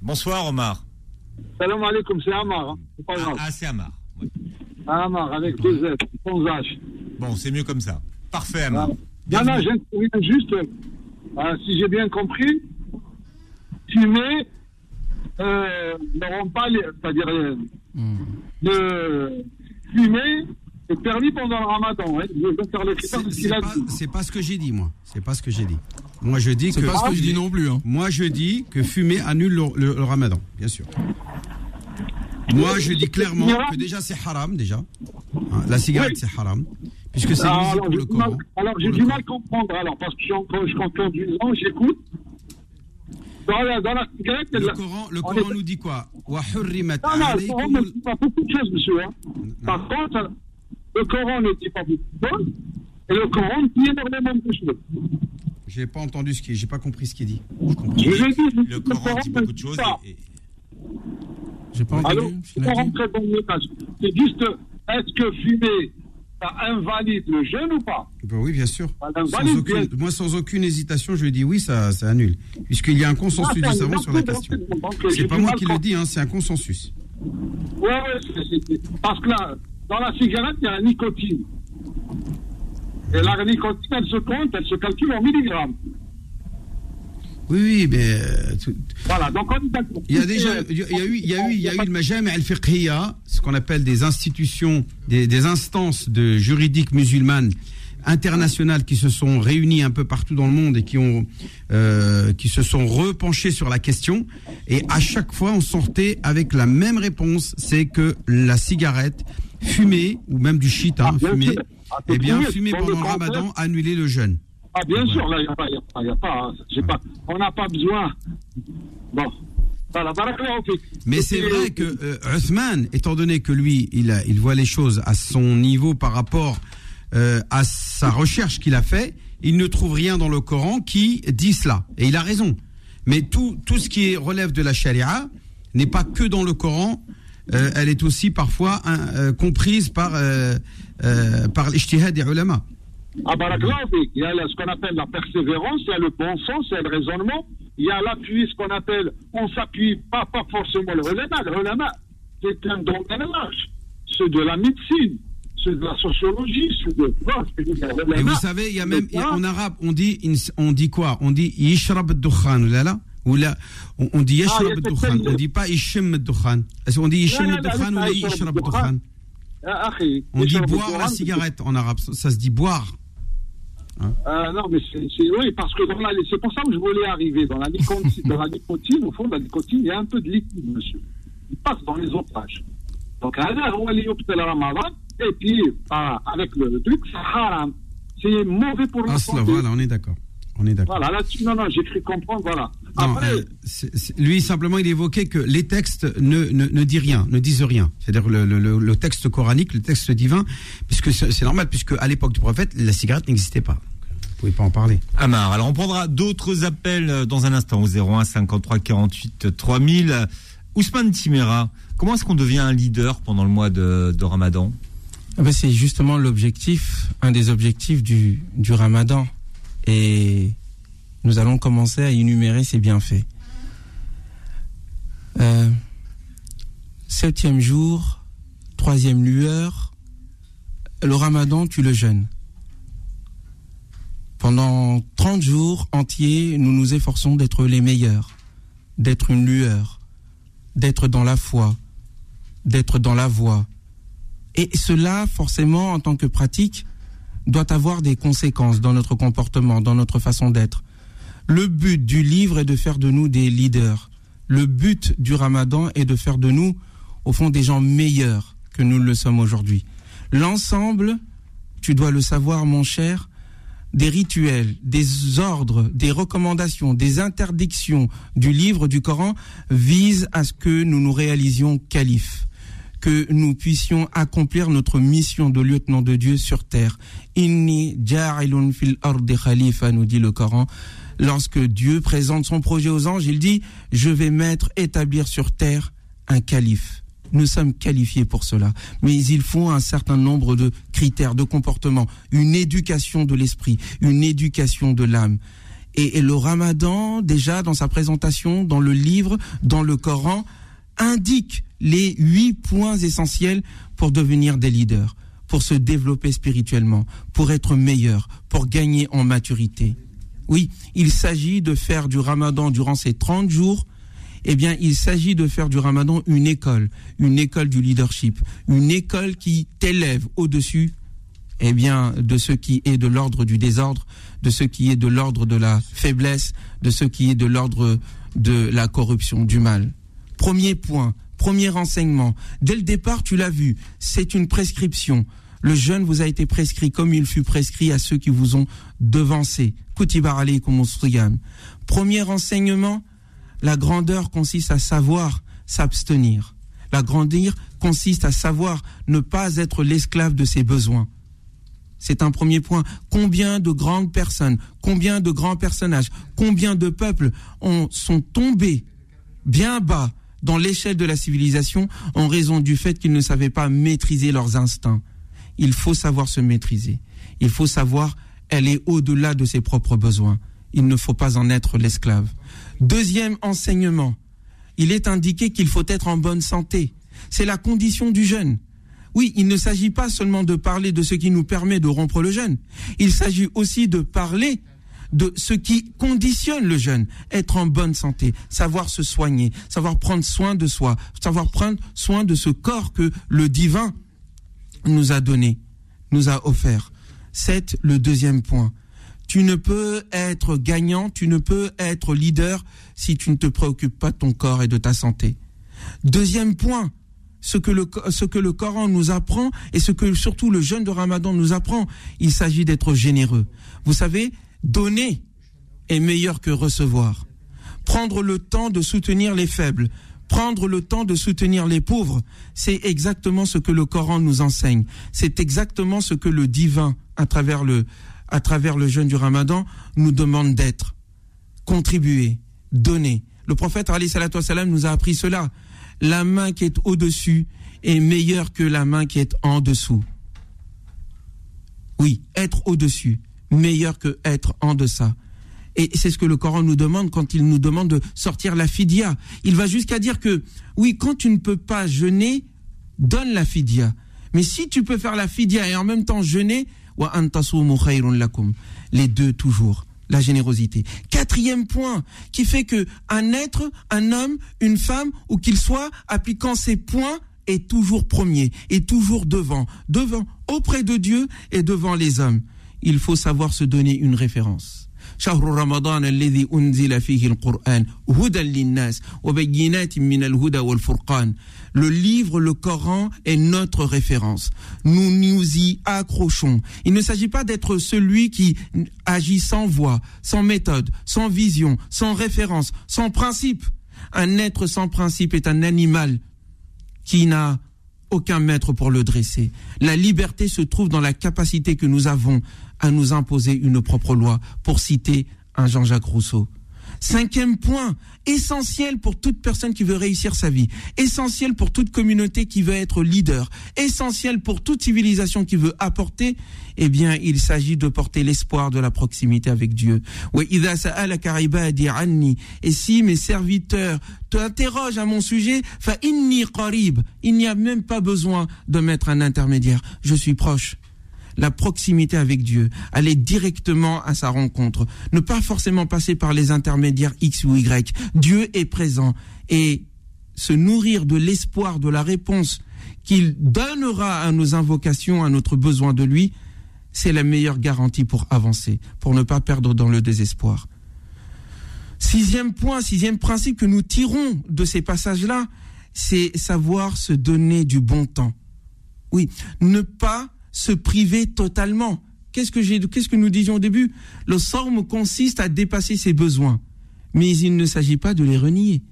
Bonsoir Omar. salam alaikum, c'est Amar, hein. c'est pas Ah, grave. ah, c'est Amar. Ouais. Amar avec deux Z, sans H. Bon, c'est mieux comme ça. Parfait Ah. Amar. Non, Bienvenue. non, j'interviens juste, euh, si j'ai bien compris, fumer euh, n'auront pas les. C'est-à-dire, euh, de fumer est permis pendant le ramadan. Hein. Je vais faire le critère C'est pas, ce que j'ai dit, moi. C'est pas ce que j'ai dit. Moi, je dis C'est que. pas ce que je dis non plus. Hein. Moi, je dis que fumer annule le, le- le ramadan, bien sûr. Moi, je dis clairement que déjà c'est haram, déjà. Hein, la cigarette, Oui. c'est haram. Puisque c'est Ah, nuisible alors, pour le alors, j'ai du mal à comprendre, alors, parce que je suis encore, je suis encore 10 ans, j'écoute. Dans la, dans la cigarette, Le Coran, le Coran est- nous dit quoi Non, non, le Coran ne dit pas beaucoup de choses, monsieur. Hein. Par contre, le Coran ne dit pas beaucoup de choses, et le Coran dit énormément de choses. J'ai pas entendu ce qui, j'ai pas compris ce qu'il dit. Je comprends. Dit, Le Coran dit beaucoup de choses. et- et- J'ai pas entendu ce Je qu'il a dit. rentre dans le message. C'est juste, est-ce que fumer, ça invalide le jeûne ou pas? Ben oui, bien sûr. Sans aucune- moi, sans aucune hésitation, je dis oui, ça, ça annule. Puisqu'il y a un consensus Ah, du savant sur la question. C'est pas moi qui le dis, hein, c'est un consensus. C'est- c'est- parce que là, dans la cigarette, il y a la nicotine. Et la nicotine, elle se compte, elle se calcule en milligrammes. Oui, oui, mais euh, Voilà, donc on il y a déjà, il y a eu, il y a eu, il y a eu le al-fiqhiyya, ce qu'on appelle des institutions, des, des instances de juridiques musulmanes internationales qui se sont réunies un peu partout dans le monde et qui ont, euh, qui se sont repenchées sur la question. Et à chaque fois, on sortait avec la même réponse, c'est que la cigarette fumée ou même du shit, hein, Ah, bien fumé, sûr. Ah, eh bien, fumé, fumé dans le pendant le ramadan, annuler le jeûne. Ah, bien Voilà. sûr, là, il n'y a pas, il y a pas, il y a pas, hein, j'ai pas, on n'a pas besoin. Bon. Voilà. Mais c'est vrai que euh, étant donné que lui, il, a- il voit les choses à son niveau par rapport euh, à sa recherche qu'il a fait, il ne trouve rien dans le Coran qui dit cela. Et il a raison. Mais tout, tout ce qui relève de la charia n'est pas que dans le Coran. Euh, elle est aussi parfois hein, euh, comprise par euh, euh, par l'ijtihad des ulama. Ah, barakallah, fik. il y a ce qu'on appelle la persévérance, il y a le bon sens, il y a le raisonnement, il y a l'appui, ce qu'on appelle, on s'appuie pas, pas forcément le ulama. Le ulama, c'est un domaine large. Ceux de la médecine, ceux de la sociologie, ceux de. Non, Et vous savez, il y a même en arabe, on dit on dit quoi? On dit yishrab ad-dukhan, là là? Ou là, on, on dit Ah, il y yashrab a ad-dukhan, cette on dit pas yishim ad-dukhan. Est-ce qu'on dit non, ad-dukhan ou yishrab ad-dukhan? Ah, akhi, On dit boire la cigarette en arabe, ça se dit boire. Hein euh, non, mais c'est oui, parce que c'est pour ça que je voulais arriver. Dans la, nicotine, dans la nicotine, au fond la nicotine, il y a un peu de liquide, monsieur. Il passe dans les otages. Donc, et puis, euh, avec le truc, c'est mauvais pour la ah, santé. Voilà, on est d'accord. On est d'accord. Voilà, là-dessus, non, non, j'ai cru comprendre, voilà. Euh, lui, simplement, il évoquait que les textes ne, ne, ne disent rien, ne disent rien. C'est-à-dire le, le, le, texte coranique, le texte divin, puisque c'est normal, puisque à l'époque du prophète, la cigarette n'existait pas. Donc, Vous ne pouvez pas en parler. Amar, alors on prendra d'autres appels euh, dans un instant au 01 53 48 3000. Ousmane Timera, comment est-ce qu'on devient un leader pendant le mois de, de Ramadan? Ah ben, c'est justement l'objectif, un des objectifs du, du ramadan. Et nous allons commencer à énumérer ses bienfaits. Euh, septième jour, troisième lueur, le ramadan, tu le jeûnes. Pendant 30 jours entiers, nous nous efforçons d'être les meilleurs, d'être une lueur, d'être dans la foi, d'être dans la voie. Et cela, forcément, en tant que pratique, doit avoir des conséquences dans notre comportement, dans notre façon d'être. Le but du livre est de faire de nous des leaders. Le but du ramadan est de faire de nous, au fond, des gens meilleurs que nous le sommes aujourd'hui. L'ensemble, tu dois le savoir, mon cher, des rituels, des ordres, des recommandations, des interdictions du livre du Coran visent à ce que nous nous réalisions calife que nous puissions accomplir notre mission de lieutenant de Dieu sur terre. Inni ja'ilun fil ardi khalifa, nous dit le Coran. Lorsque Dieu présente son projet aux anges, il dit, je vais mettre, établir sur terre un calife. Nous sommes qualifiés pour cela. Mais il faut un certain nombre de critères, de comportements, une éducation de l'esprit, une éducation de l'âme. Et, le ramadan, déjà dans sa présentation, dans le livre, dans le Coran, indique les huit points essentiels pour devenir des leaders, pour se développer spirituellement, pour être meilleur, pour gagner en maturité. Oui, il s'agit de faire du ramadan durant ces 30 jours, eh bien, il s'agit de faire du ramadan une école, une école du leadership, une école qui t'élève au-dessus eh bien, de ce qui est de l'ordre du désordre, de ce qui est de l'ordre de la faiblesse, de ce qui est de l'ordre de la corruption, du mal. Premier point, premier renseignement. Dès le départ, tu l'as vu, c'est une prescription. Le jeûne vous a été prescrit comme il fut prescrit à ceux qui vous ont devancé. Kutiba alaykum. Premier renseignement, la grandeur consiste à savoir s'abstenir. La grandeur consiste à savoir ne pas être l'esclave de ses besoins. C'est un premier point. Combien de grandes personnes, combien de grands personnages, combien de peuples ont, sont tombés bien bas dans l'échelle de la civilisation en raison du fait qu'ils ne savaient pas maîtriser leurs instincts. Il faut savoir se maîtriser. Il faut savoir aller au-delà de ses propres besoins. Il ne faut pas en être l'esclave. Deuxième enseignement, il est indiqué qu'il faut être en bonne santé. C'est la condition du jeûne. Oui, il ne s'agit pas seulement de parler de ce qui nous permet de rompre le jeûne. Il s'agit aussi de parler de ce qui conditionne le jeûne, être en bonne santé, savoir se soigner, savoir prendre soin de soi, savoir prendre soin de ce corps que le divin nous a donné, nous a offert. C'est le deuxième point. Tu ne peux être gagnant, tu ne peux être leader si tu ne te préoccupes pas de ton corps et de ta santé. Deuxième point, ce que le, Coran nous apprend et ce que surtout le jeûne de Ramadan nous apprend, il s'agit d'être généreux. Vous savez, donner est meilleur que recevoir. Prendre le temps de soutenir les faibles, prendre le temps de soutenir les pauvres, c'est exactement ce que le Coran nous enseigne. C'est exactement ce que le divin, à travers le, à travers le jeûne du Ramadan, nous demande d'être. Contribuer, donner. Le prophète salam nous a appris cela. La main qui est au-dessus est meilleure que la main qui est en dessous. Oui, être au-dessus, meilleur que être en deçà. Et c'est ce que le Coran nous demande quand il nous demande de sortir la fidia. Il va jusqu'à dire que, oui, quand tu ne peux pas jeûner, donne la fidia. Mais si tu peux faire la fidia et en même temps jeûner, Les deux toujours. La générosité. Quatrième point, qui fait que un être, un homme, une femme, ou qu'il soit, appliquant ces points, est toujours premier, est toujours devant, devant, auprès de Dieu et devant les hommes. Il faut savoir se donner une référence. شهر رمضان الذي أنزل فيه القرآن هدى للناس وبينات من الهدى والفرقان Le livre, le Coran est notre référence. Nous nous y accrochons. Il ne s'agit pas d'être celui qui agit sans voix, sans méthode, sans vision, sans référence, sans principe. Un être sans principe est un animal qui n'a aucun maître pour le dresser. La liberté se trouve dans la capacité que nous avons à nous imposer une propre loi, pour citer un Jean-Jacques Rousseau. Cinquième point, essentiel pour toute personne qui veut réussir sa vie, essentiel pour toute communauté qui veut être leader, essentiel pour toute civilisation qui veut apporter, eh bien, il s'agit de porter l'espoir de la proximité avec Dieu. Et si mes serviteurs t'interrogent à mon sujet, il n'y a même pas besoin de mettre un intermédiaire. Je suis proche la proximité avec Dieu, aller directement à sa rencontre, ne pas forcément passer par les intermédiaires X ou Y. Dieu est présent et se nourrir de l'espoir, de la réponse qu'il donnera à nos invocations, à notre besoin de lui, c'est la meilleure garantie pour avancer, pour ne pas perdre dans le désespoir. Sixième point, sixième principe que nous tirons de ces passages-là, c'est savoir se donner du bon temps. Oui, ne pas se priver totalement. Qu'est-ce que nous disions au début? Le sorme consiste à dépasser ses besoins, mais il ne s'agit pas de les renier.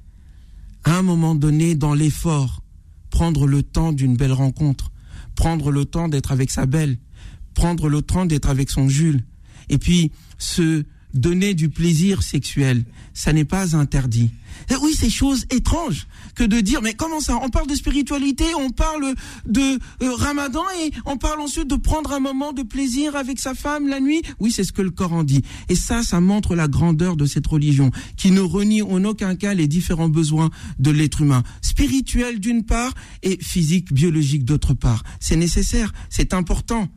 À un moment donné, dans l'effort, prendre le temps d'une belle rencontre, prendre le temps d'être avec sa belle, prendre le temps d'être avec son Jules, et puis se donner du plaisir sexuel, ça n'est pas interdit. Oui, c'est chose étrange que de dire, mais comment ça? On parle de spiritualité, on parle de euh, ramadan et on parle ensuite de prendre un moment de plaisir avec sa femme la nuit? Oui, c'est ce que le Coran dit. Et ça, ça montre la grandeur de cette religion qui ne renie en aucun cas les différents besoins de l'être humain. Spirituel d'une part et physique, biologique d'autre part. C'est nécessaire, c'est important.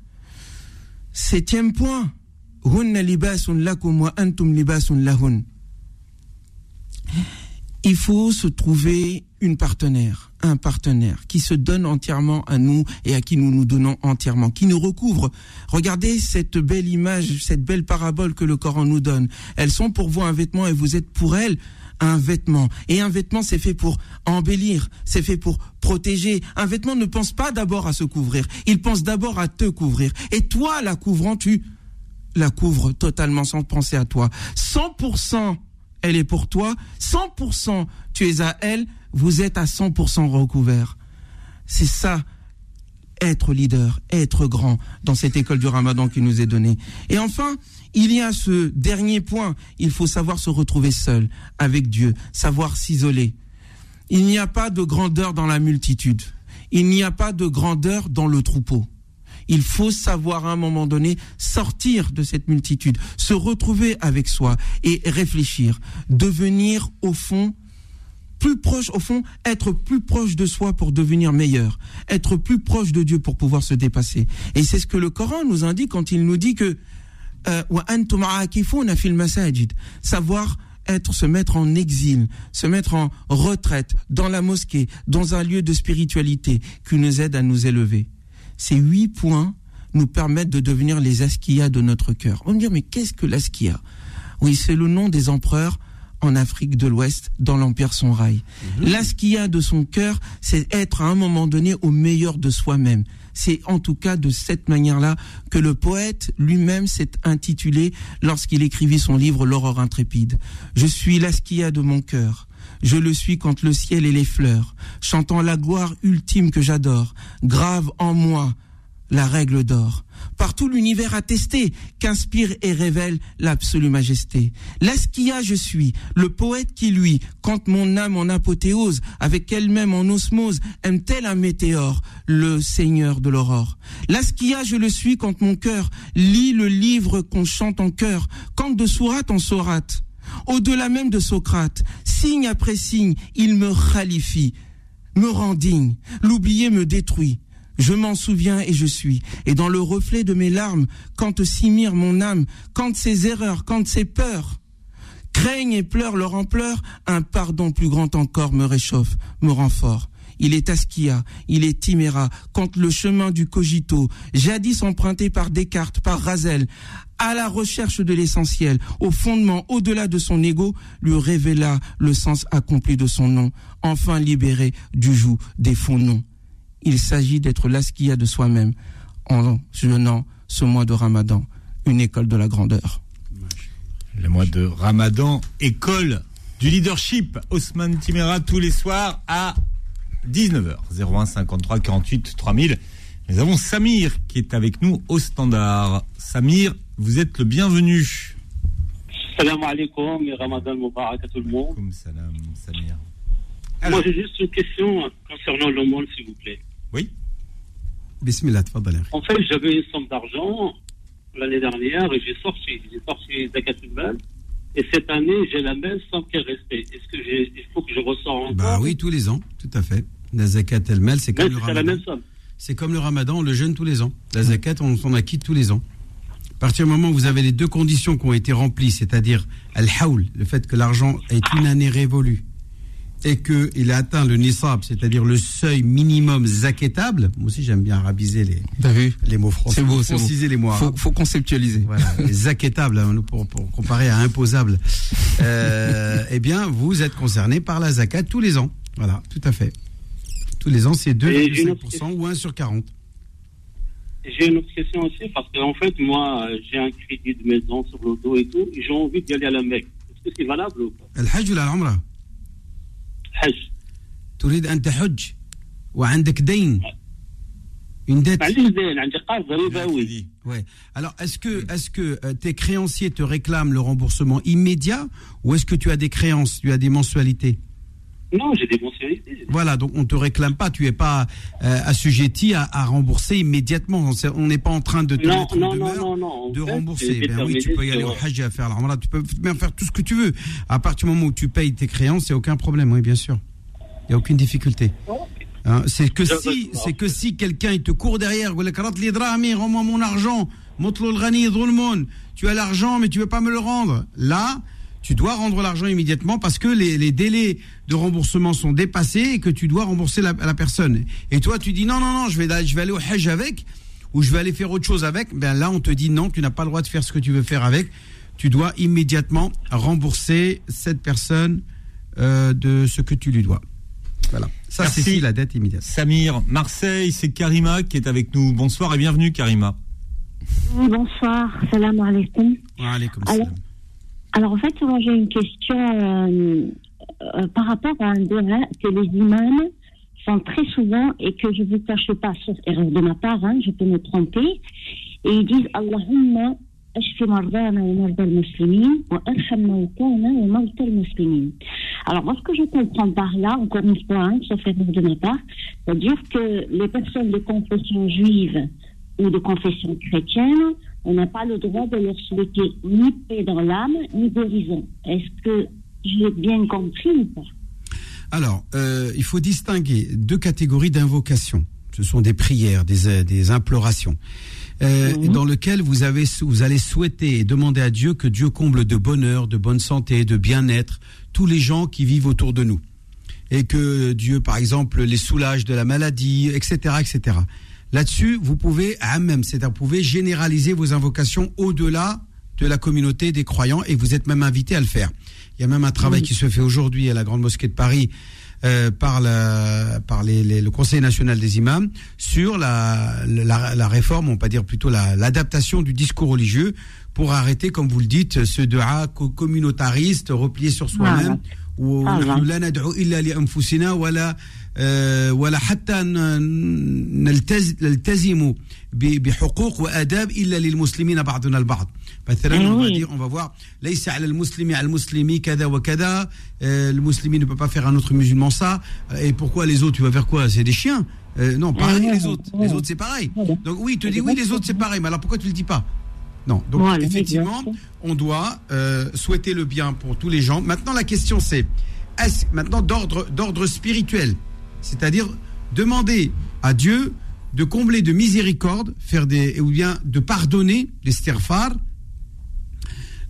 Septième point. Il faut se trouver une partenaire, un partenaire qui se donne entièrement à nous et à qui nous nous donnons entièrement, qui nous recouvre. Regardez cette belle image, cette belle parabole que le Coran nous donne. Elles sont pour vous un vêtement et vous êtes pour elles un vêtement. Et un vêtement, c'est fait pour embellir, c'est fait pour protéger. Un vêtement ne pense pas d'abord à se couvrir, il pense d'abord à te couvrir. Et toi, la couvrant, tu la couvre totalement sans penser à toi. 100% elle est pour toi, 100% tu es à elle, vous êtes à 100% recouvert. C'est ça, être leader, être grand dans cette école du ramadan qui nous est donnée. Et enfin, il y a ce dernier point, il faut savoir se retrouver seul avec Dieu, savoir s'isoler. Il n'y a pas de grandeur dans la multitude. Il n'y a pas de grandeur dans le troupeau. Il faut savoir à un moment donné sortir de cette multitude, se retrouver avec soi et réfléchir, devenir au fond plus proche, au fond, être plus proche de soi pour devenir meilleur, être plus proche de Dieu pour pouvoir se dépasser. Et c'est ce que le Coran nous indique quand il nous dit que euh, savoir être, se mettre en exil, se mettre en retraite dans la mosquée, dans un lieu de spiritualité qui nous aide à nous élever. Ces huit points nous permettent de devenir les askia de notre cœur. On va me dire, mais qu'est-ce que l'askia? Oui, c'est le nom des empereurs en Afrique de l'Ouest, dans l'Empire Sonrail. Mmh. L'askia de son cœur, c'est être à un moment donné au meilleur de soi-même. C'est en tout cas de cette manière-là que le poète lui-même s'est intitulé lorsqu'il écrivit son livre L'aurore intrépide. Je suis l'askia de mon cœur. Je le suis quand le ciel et les fleurs, chantant la gloire ultime que j'adore, grave en moi la règle d'or. par tout l'univers attesté, qu'inspire et révèle l'absolue majesté. L'askia je suis, le poète qui lui, quand mon âme en apothéose, avec elle-même en osmose, aime tel un météore, le Seigneur de l'aurore? L'askia je le suis quand mon cœur lit le livre qu'on chante en chœur, quand de sourate en sourate. Au-delà même de Socrate, signe après signe, il me qualifie, me rend digne, l'oublier me détruit. Je m'en souviens et je suis. Et dans le reflet de mes larmes, quand s'imire mon âme, quand ses erreurs, quand ses peurs, craignent et pleurent leur ampleur, un pardon plus grand encore me réchauffe, me rend fort. Il est Askia, il est Timéra, quand le chemin du cogito, jadis emprunté par Descartes, par Razel, à la recherche de l'essentiel, au fondement, au-delà de son ego, lui révéla le sens accompli de son nom, enfin libéré du joug des faux noms. Il s'agit d'être l'askia de soi-même en jeûnant ce mois de Ramadan, une école de la grandeur. Le mois de Ramadan, école du leadership. Osman Timera tous les soirs à 19h. 01 53 48 3000. Nous avons Samir qui est avec nous au standard. Samir, vous êtes le bienvenu. Salam alaikum et Ramadan Mubarak à tout le monde. salam, Samir. Moi, j'ai juste une question concernant le monde, s'il vous plaît. Oui. Bismillah, En fait, j'avais une somme d'argent l'année dernière et j'ai sorti. J'ai sorti Zakat mal. Et cette année, j'ai la même somme qui est restée. Est-ce que j'ai, il faut que je ressors encore Bah oui, tous les ans, tout à fait. La zakat c'est comme le ramadan. la même somme. C'est comme le ramadan, on le jeûne tous les ans. La zakat, on s'en acquitte tous les ans. À partir du moment où vous avez les deux conditions qui ont été remplies, c'est-à-dire al-hawl, le fait que l'argent est une année révolue, et qu'il a atteint le nisab, c'est-à-dire le seuil minimum zaketable, moi aussi j'aime bien arabiser les, les mots français. C'est beau, c'est beau. les mots faut, faut, conceptualiser. Voilà, les [laughs] zaketables, hein, pour, pour, comparer à imposable. Euh, eh bien, vous êtes concerné par la zakat tous les ans. Voilà, tout à fait. Tous les ans, c'est 2,5% ou 1 sur 40. J'ai une autre question aussi, parce qu'en fait, moi, j'ai un crédit de maison sur le dos et tout, et j'ai envie d'y aller à la Mecque. Est-ce que c'est valable ou pas Al-Hajj ou la حج تريد أن تحج وعندك دين une dette. Ouais. Alors, est-ce que, est-ce que euh, tes créanciers te réclament le remboursement immédiat ou est-ce que tu as des créances, tu as des mensualités Non, j'ai des mensualités. Voilà, donc on te réclame pas, tu es pas euh, assujetti à, à, rembourser immédiatement. On n'est pas en train de te non, mettre non, non, non, de rembourser. Ben oui, tu peux y aller au Hajj à faire là, tu peux même faire tout ce que tu veux. À partir du moment où tu payes tes créances, il n'y a aucun problème, oui, bien sûr. Il n'y a aucune difficulté. Hein, c'est que si, c'est que si quelqu'un il te court derrière, rends-moi mon argent, tu as l'argent mais tu veux pas me le rendre. Là, tu dois rendre l'argent immédiatement parce que les, délais de remboursement sont dépassés et que tu dois rembourser la, la personne. Et toi, tu dis non, non, non, je vais, je vais aller au Hajj avec ou je vais aller faire autre chose avec. Ben là, on te dit non, tu n'as pas le droit de faire ce que tu veux faire avec. Tu dois immédiatement rembourser cette personne euh, de ce que tu lui dois. Voilà. Ça, c'est la dette immédiate. Samir, Marseille, c'est Karima qui est avec nous. Bonsoir et bienvenue, Karima. bonsoir. Salam alaikum. alors, alors, en fait, moi, j'ai une question euh, euh, par rapport à un débat que les imams font très souvent et que je ne vous cache pas, sauf erreur de ma part, hein, je peux me tromper. Et ils disent Allahumma alors, moi, ce que je comprends par là, encore une fois, hein, sauf erreur de ma part, c'est-à-dire que les personnes de confession juive ou de confession chrétienne, on n'a pas le droit de leur souhaiter ni paix dans l'âme, ni guérison. Est-ce que j'ai bien compris ou pas? Alors, euh, il faut distinguer deux catégories d'invocations. Ce sont des prières, des, des implorations. Euh, mhm. dans lequel vous avez vous allez souhaiter et demander à Dieu que Dieu comble de bonheur, de bonne santé, de bien-être tous les gens qui vivent autour de nous et que Dieu, par exemple, les soulage de la maladie, etc., etc. Là-dessus, vous pouvez, ah même, c'est-à-dire vous pouvez généraliser vos invocations au-delà de la communauté des croyants et vous êtes même invité à le faire. Il y a même un travail qui se fait aujourd'hui à la Grande Mosquée de Paris euh, par, la, par le Conseil national des imams sur la, la, la réforme, on va dire plutôt l'adaptation du discours religieux pour arrêter, comme vous le dites, ce dua communautariste replié sur soi-même. Ou ah, لا ندعو الا لانفسنا ولا آه، ولا حتى ن- نلتز- نلتزم ب- بحقوق واداب الا للمسلمين بعضنا البعض مثلا Eh on va oui. dire on va voir ليس على المسلم على المسلم كذا وكذا euh, le musulman ne peut pas faire un autre musulman ça Euh, et pourquoi les autres tu vas faire quoi c'est des chiens Euh, non pareil Ah, les autres les autres c'est pareil donc oui il te dit oui les autres c'est pareil mais alors pourquoi tu le dis pas non donc Voilà, effectivement exact. on doit euh, souhaiter le bien pour tous les gens. Maintenant, la question c'est, est-ce maintenant d'ordre d'ordre spirituel, c'est-à-dire demander à Dieu de combler de miséricorde, faire des ou bien de pardonner des sterfars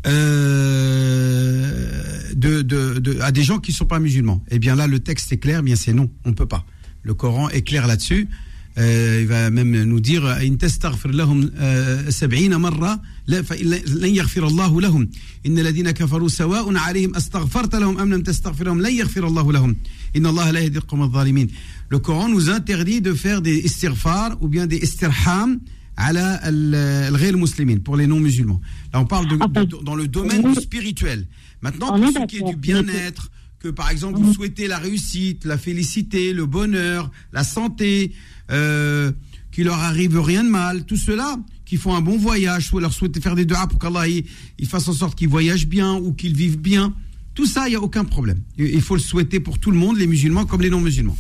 euh, à des gens qui ne sont pas musulmans. Eh bien là, le texte est clair, bien c'est non, on ne peut pas. Le Coran est clair là-dessus. Euh, il va même nous dire إن تستغفر لهم آه، سبعين مرة لا لن يغفر الله لهم إن الذين كفروا سواء عليهم أستغفرت لهم أم لم تستغفر لهم لن يغفر الله لهم إن الله لا يهدي القوم الظالمين Le Coran nous interdit de faire des istighfar ou bien des istirham على ال- الغير المسلمين pour les non musulmans. Là on parle de, Ah, de- dans le domaine du spirituel. Maintenant pour ce qui est du bien-être, que par exemple vous souhaitez la réussite, la félicité, le bonheur, la santé, euh, qu'il leur arrive rien de mal, tout cela, qu'ils font un bon voyage, soit leur souhaiter faire des doigts ah, pour qu'Allah il, fasse en sorte qu'ils voyagent bien ou qu'ils vivent bien. Tout ça, il n'y a aucun problème. Il faut le souhaiter pour tout le monde, les musulmans comme les non-musulmans.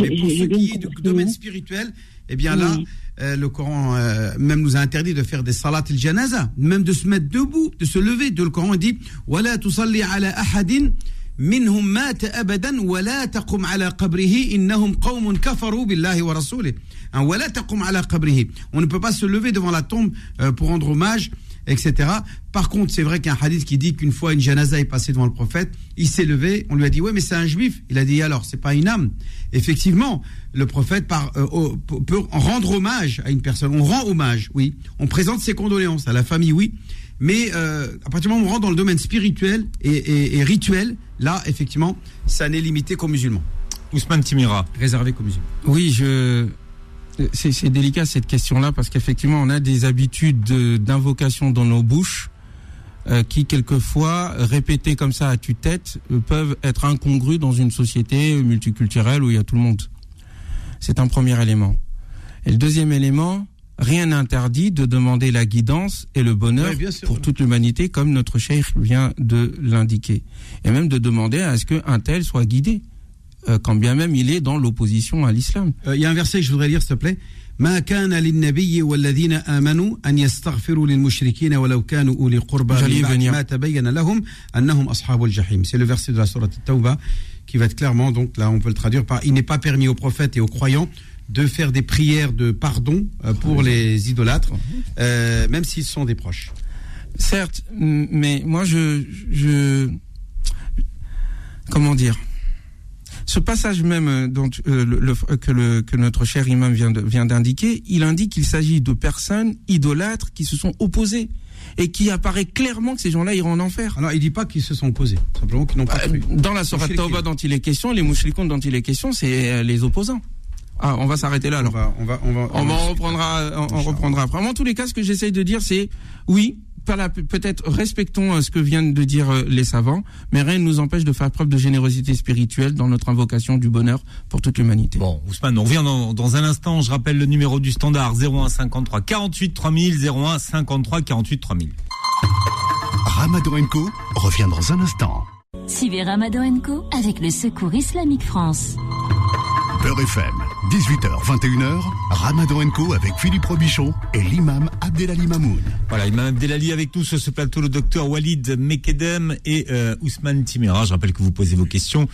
Mais pour ce qui est du domaine spirituel, eh bien là, euh, le Coran euh, même nous a interdit de faire des salat al-janaza, même de se mettre debout, de se lever. De, le Coran dit « Wala tusalli ala ahadin » منهم مات أبدا ولا تقم على قبره إنهم قوم كفروا بالله ورسوله. Hein, ولا تقم على قبره. On ne peut pas se lever devant la tombe euh, pour rendre hommage etc. Par contre, c'est vrai qu'il y a un hadith qui dit qu'une fois une janaza est passée devant le prophète, il s'est levé, on lui a dit ouais mais c'est un juif. Il a dit alors c'est pas une âme. Effectivement, le prophète par, euh, au- peut peut rendre hommage à une personne. On rend hommage, oui. On présente ses condoléances à la famille, oui. Mais euh, à partir du moment où on rentre dans le domaine spirituel et, et- et rituel, là effectivement, ça n'est limité qu'aux musulmans, Ousmane Timira. réservé qu'aux musulmans. Oui, je. C'est c'est délicat cette question-là parce qu'effectivement, on a des habitudes de- d'invocation dans nos bouches euh, qui, quelquefois, répétées comme ça à tue-tête, euh, peuvent être incongrues dans une société multiculturelle où il y a tout le monde. C'est un premier élément. Et le deuxième élément, rien n'interdit de demander la guidance et le bonheur Ouais, bien sûr. pour toute l'humanité, comme notre cheikh vient de l'indiquer. Et même de demander à ce qu'un tel soit guidé, euh, quand bien même il est dans l'opposition à l'islam. Euh, Il y a un verset que je voudrais lire, s'il te plaît. ما كان للنبي والذين آمنوا أن يستغفروا للمشركين ولو كانوا أولي قربى J'allais y من بعد venir. ما تبين لهم أنهم أصحاب الجحيم. C'est le verset de la sourate Tauba qui va être clairement, donc là on peut le traduire par Il n'est pas permis aux prophètes et aux croyants de faire des prières de pardon euh, pour les idolâtres, euh, même s'ils sont des proches. Certes, mais moi je, je comment dire? Ce passage même euh, dont, euh, le- le- que, le, que notre cher imam vient de- vient d'indiquer, il indique qu'il s'agit de personnes idolâtres qui se sont opposées et qui apparaît clairement que ces gens-là iront en enfer. Alors il dit pas qu'ils se sont opposés, simplement qu'ils n'ont pas cru. Dans la Sourate. Tauba dont il est question, les mouchrikoun dont il est question, c'est les opposants. Ah, on va s'arrêter là On alors. va, on va, on va, On, va- en reprendra, on, on reprendra après. En tous les cas, ce que j'essaye de dire, c'est oui, peut-être respectons euh, ce que viennent de dire euh, les savants, mais rien ne nous empêche de faire preuve de générosité spirituelle dans notre invocation du bonheur pour toute l'humanité. Bon, Ousmane, on revient dans, dans un instant. Je rappelle le numéro du standard 01 53 48 3000 01 53 48 3000. Ramadan Co revient dans un instant. Suivez Ramadan Co avec le Secours Islamique France. Beurre FM, 18h, 21h, Ramadan Co avec Philippe Robichon et l'imam Abdelali Mamoun. Voilà, Imam Abdelali avec nous sur ce plateau, le docteur Walid Mekedem et euh, Ousmane Timera. Je rappelle que vous posez vos questions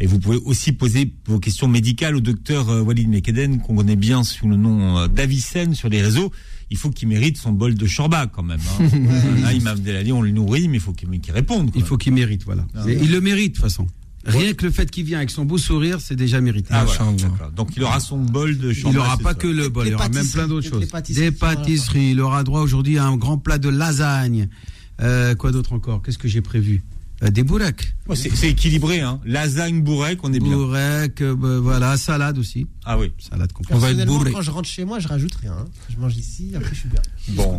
et vous pouvez aussi poser vos questions médicales au docteur euh, Walid Mekedem, qu'on connaît bien sous le nom euh, d'Avicenne sur les réseaux. Il faut qu'il mérite son bol de shorba quand même. Hein. [laughs] Là, Imam Abdelali, on le nourrit, mais il faut qu'il réponde. quoi. Il faut qu'il mérite, voilà. Ah, ouais. il le mérite de toute façon. Rien que le fait qu'il vient avec son beau sourire, c'est déjà mérité. Ah, voilà. Donc il aura son bol de Il shorba. n'aura pas soir. que le bol, il aura même plein d'autres choses. pâtisseries Des pâtisseries, il aura droit aujourd'hui à un grand plat de lasagne. Euh, quoi d'autre encore? Qu'est-ce que j'ai prévu? Euh, Des bourrecs. Ouais, c'est équilibré, hein. Lasagne, bourrec, on est bien. Bourrecs, euh, bah, voilà, salade aussi. Ah oui. Salade complète. On va être Personnellement, bourré. quand je rentre chez moi, je rajoute rien. hein. Je mange ici, après je suis bien. Bon.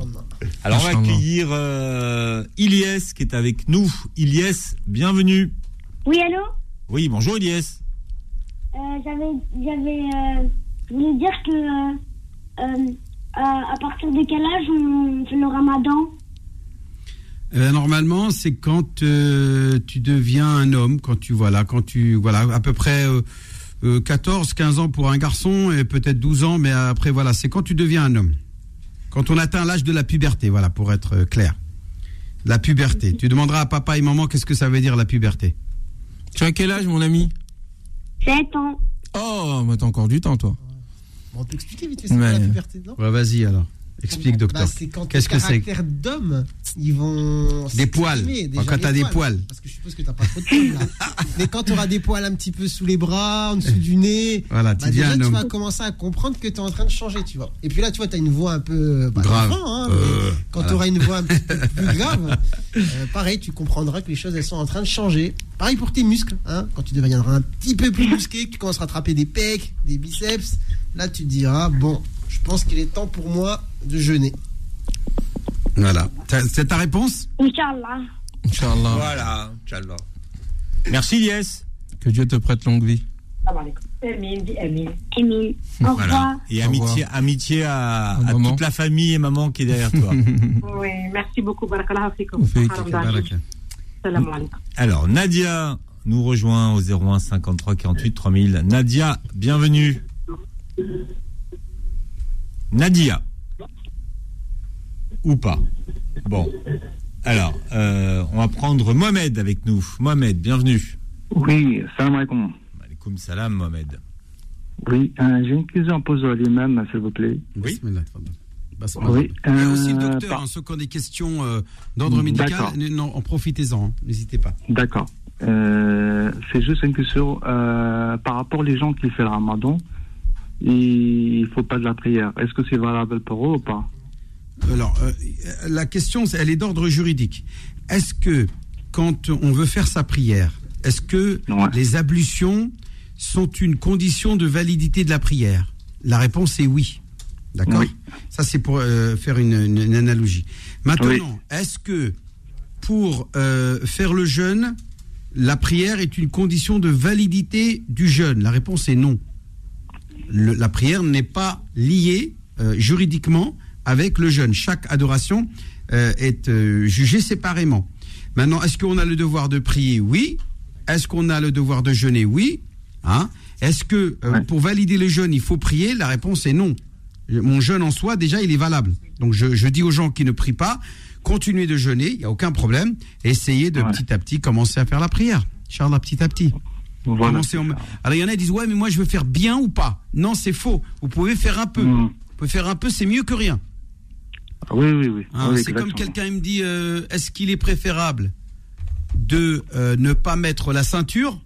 Alors on va accueillir euh, Ilyes qui est avec nous. Ilyes, bienvenue. Oui, allô Oui, bonjour Ilyes. Euh, J'avais. J'avais. Euh, je voulais dire que. euh, à, partir de quel âge on fait le ramadan normalement, c'est quand tu deviens un homme, quand tu voilà, quand tu voilà, à peu près euh, euh, 14, 15 ans pour un garçon et peut-être 12 ans, mais après voilà, c'est quand tu deviens un homme. Quand on atteint l'âge de la puberté, voilà, pour être clair. La puberté. Tu demanderas à papa et maman qu'est-ce que ça veut dire la puberté. Tu as quel âge, mon ami 7 ans. Oh, mais t'as encore du temps, toi. Bon, on peut expliquer vite fait c'est quoi la puberté, non? Ouais, vas-y alors. Explique, docteur. c'est quand Qu'est-ce que c'est d'hommes, ils vont. Des poils. Quand déjà, t'as les des poils. Parce que je suppose que t'as pas trop de poils là. [laughs] Mais quand tu auras des poils un petit peu sous les bras, en dessous du nez, Voilà, tu bah, déjà tu vas commencer à comprendre que tu es en train de changer, tu vois. Et puis là, tu vois, tu as une voix un peu. bah, Grave. hein, Euh, quand voilà. tu auras une voix un petit peu [laughs] plus grave, euh, pareil, tu comprendras que les choses elles sont en train de changer. Pareil pour tes muscles, hein, quand tu deviendras un petit peu plus musclé, que tu commenceras à attraper des pecs, des biceps, là tu te diras bon, je pense qu'il est temps pour moi de jeûner. Voilà. C'est ta réponse Inch'Allah. Inch'Allah. Voilà, Inch'Allah. Merci Ilyes. Que Dieu te prête longue vie. Emile. Emile. Au Voilà. revoir. Et amitié, amitié à, À toute la famille et maman qui est derrière toi. [laughs] Oui, merci beaucoup. Barakallahu fikum. Alors, Nadia nous rejoint au 01 53 48 3000. Nadia, bienvenue. Nadia. Ou pas Bon. Alors, euh, on va prendre Mohamed avec nous. Mohamed, bienvenue. Oui, salam alaikum. Alaikum salam, Mohamed. Oui, euh, j'ai une question à poser à l'imam, s'il vous plaît. Oui. Basmala. Oui, y a aussi le euh, docteur, par- hein, ceux qui ont des questions euh, d'ordre médical, D'accord. n- non, en profitez-en, hein, n'hésitez pas. D'accord. Euh, c'est juste une question euh, par rapport aux gens qui font le ramadan. Il faut pas de la prière. Est-ce que c'est valable pour eux ou pas? Alors, euh, la question, elle est d'ordre juridique. Est-ce que, quand on veut faire sa prière, est-ce que les ablutions sont une condition de validité de la prière? La réponse est oui. D'accord? Oui. Ça, c'est pour euh, faire une, une- une analogie. Maintenant, Oui. est-ce que pour euh, faire le jeûne, la prière est une condition de validité du jeûne? La réponse est non. Le- la prière n'est pas liée euh, juridiquement avec le jeûne. Chaque adoration euh, est euh, jugée séparément. Maintenant, est-ce qu'on a le devoir de prier? Oui. Est-ce qu'on a le devoir de jeûner? Oui. Hein? Est-ce que euh, pour valider le jeûne, il faut prier? La réponse est non. Mon jeûne en soi, déjà, il est valable. Donc, je, je dis aux gens qui ne prient pas, continuez de jeûner, il n'y a aucun problème. Essayez de petit à petit commencer à faire la prière. Inch'Allah, petit à petit. Voilà, en- Alors, il y en a qui disent, ouais, mais moi, je veux faire bien ou pas? Non, c'est faux. Vous pouvez faire un peu. Vous pouvez faire un peu, c'est mieux que rien. Ah Oui, oui, oui. Hein, Oui, c'est comme quelqu'un me dit euh, est-ce qu'il est préférable de euh, ne pas mettre la ceinture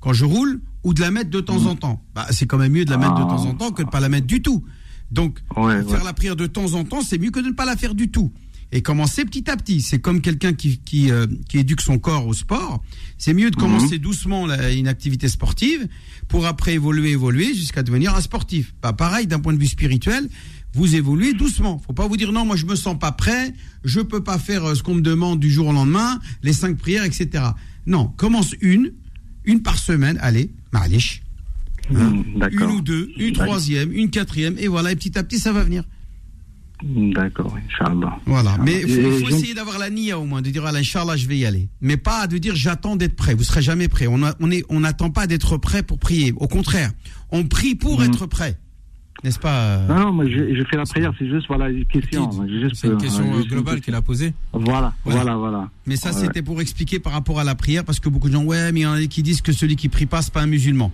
quand je roule ou de la mettre de temps Mm. en temps? Bah, C'est quand même mieux de la mettre de Ah. temps en temps que de ne pas la mettre du tout. Donc, Ouais, faire ouais. la prière de temps en temps, c'est mieux que de ne pas la faire du tout. Et commencer petit à petit. C'est comme quelqu'un qui, qui, euh, qui éduque son corps au sport. C'est mieux de commencer doucement la- une activité sportive pour après évoluer, évoluer jusqu'à devenir un sportif. Pas pareil d'un point de vue spirituel. Vous évoluez doucement. Faut pas vous dire non, moi je me sens pas prêt, je peux pas faire euh, ce qu'on me demande du jour au lendemain, les cinq prières, etc. Non, commence une, une par semaine, allez, malish. Hein, Mm, d'accord. une ou deux, une troisième, une quatrième, et voilà, et petit à petit ça va venir. D'accord, Inch'Allah. Voilà, mais il faut, essayer d'avoir la nia au moins, de dire, ah, Inch'Allah, je vais y aller. Mais pas de dire, j'attends d'être prêt. Vous serez jamais prêt. On a- on n'attend pas d'être prêt pour prier. Au contraire, on prie pour Mhm. être prêt. N'est-ce pas euh, Non, non, moi je, je fais la prière, c'est juste voilà une question. C'est une question euh, globale qu'il a posée. Voilà, Voilà. voilà, voilà. Mais ça, Ouais. c'était pour expliquer par rapport à la prière, parce que beaucoup de gens, ouais, mais il y en a qui disent que celui qui prie pas, c'est pas un musulman.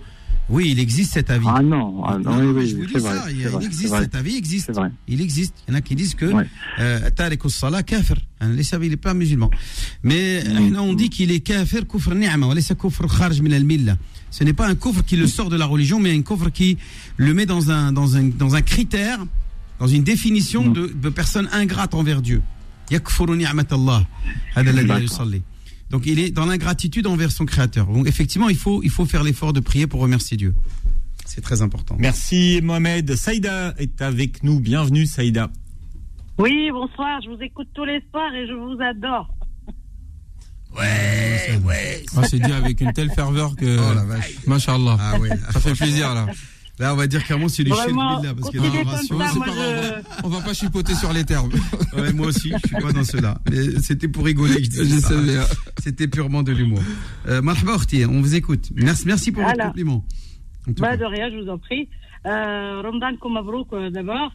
Oui, il existe cet avis. Ah non, ah non, oui, oui, je vous dis ça, il, vrai, existe cet avis, existe. Il existe. Il y en a qui disent que euh, Tariq as-salah kafir. Hein, il n'est pas musulman. Mais Mm. euh, on dit qu'il est kafir kufr ni'ma, laysa kufr kharj min al-millah. Ce n'est pas un coffre qui le sort de la religion, mais un coffre qui le met dans un, dans un, dans un critère, dans une définition Mm. de, de personne ingrate envers Dieu. Donc il est dans l'ingratitude envers son créateur. Donc effectivement, il faut, il faut faire l'effort de prier pour remercier Dieu. C'est très important. Merci Mohamed. Saïda est avec nous. Bienvenue Saïda. Oui, bonsoir. Je vous écoute tous les soirs et je vous adore. Ouais, ouais. Ah, c'est dit avec une telle ferveur que. Oh la vache. Machallah. Ah ouais. Ça fait plaisir, là. Là, on va dire clairement c'est du chien là, parce ça, moi, pas grave. je- On va pas chipoter sur les termes. [laughs] Ouais, moi aussi, je suis pas dans cela. C'était pour rigoler que je disais Je bien. C'était purement de l'humour. Euh, on vous écoute. Merci, merci pour votre Voilà. compliment. En tout Bah, de rien, je vous en prie. Euh, Ramadan Koumabrouk euh, d'abord.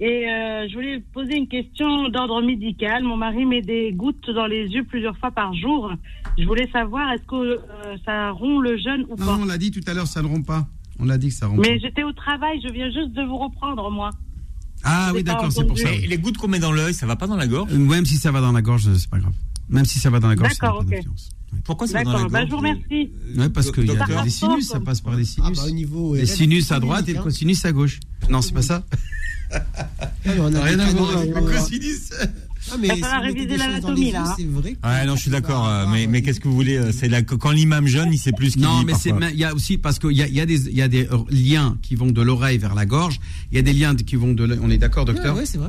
Et euh, je voulais poser une question d'ordre médical. Mon mari met des gouttes dans les yeux plusieurs fois par jour. Je voulais savoir, est-ce que euh, ça rompt le jeûne ou Non, pas? on l'a dit tout à l'heure, ça ne rompt pas. On l'a dit que ça rompt Mais j'étais au travail, je viens juste de vous reprendre, moi. Ah oui, d'accord, c'est pour ça. Et les gouttes qu'on met dans l'œil, ça va pas dans la gorge? Euh, Même si ça va dans la gorge, c'est pas grave. Même si ça va dans la gorge, ça n'a D'accord, pas ok. d'influence. Pourquoi ça va dans la D'accord, bah, gorge je vous remercie. Ouais, parce qu'il y a des sinus, ça passe par les Ah, sinus. bah, au niveau. Les sinus à droite et le cosinus à gauche. Non, c'est pas ça [laughs] Ah, on a Rien à voir avec euh, le cosinus. Ah, mais Il va réviser l'anatomie, là. C'est vrai. Ouais, non, je suis d'accord. euh, Mais, mais euh, qu'est-ce que vous voulez euh, C'est quand l'imam jeune, il sait plus ce qu'il Non, dit. mais c'est il y a aussi parce qu'il y a, y a des il y a des euh, liens qui vont de l'oreille vers la gorge. Il y a des liens qui vont de. On est d'accord, docteur Ouais, ouais, c'est vrai.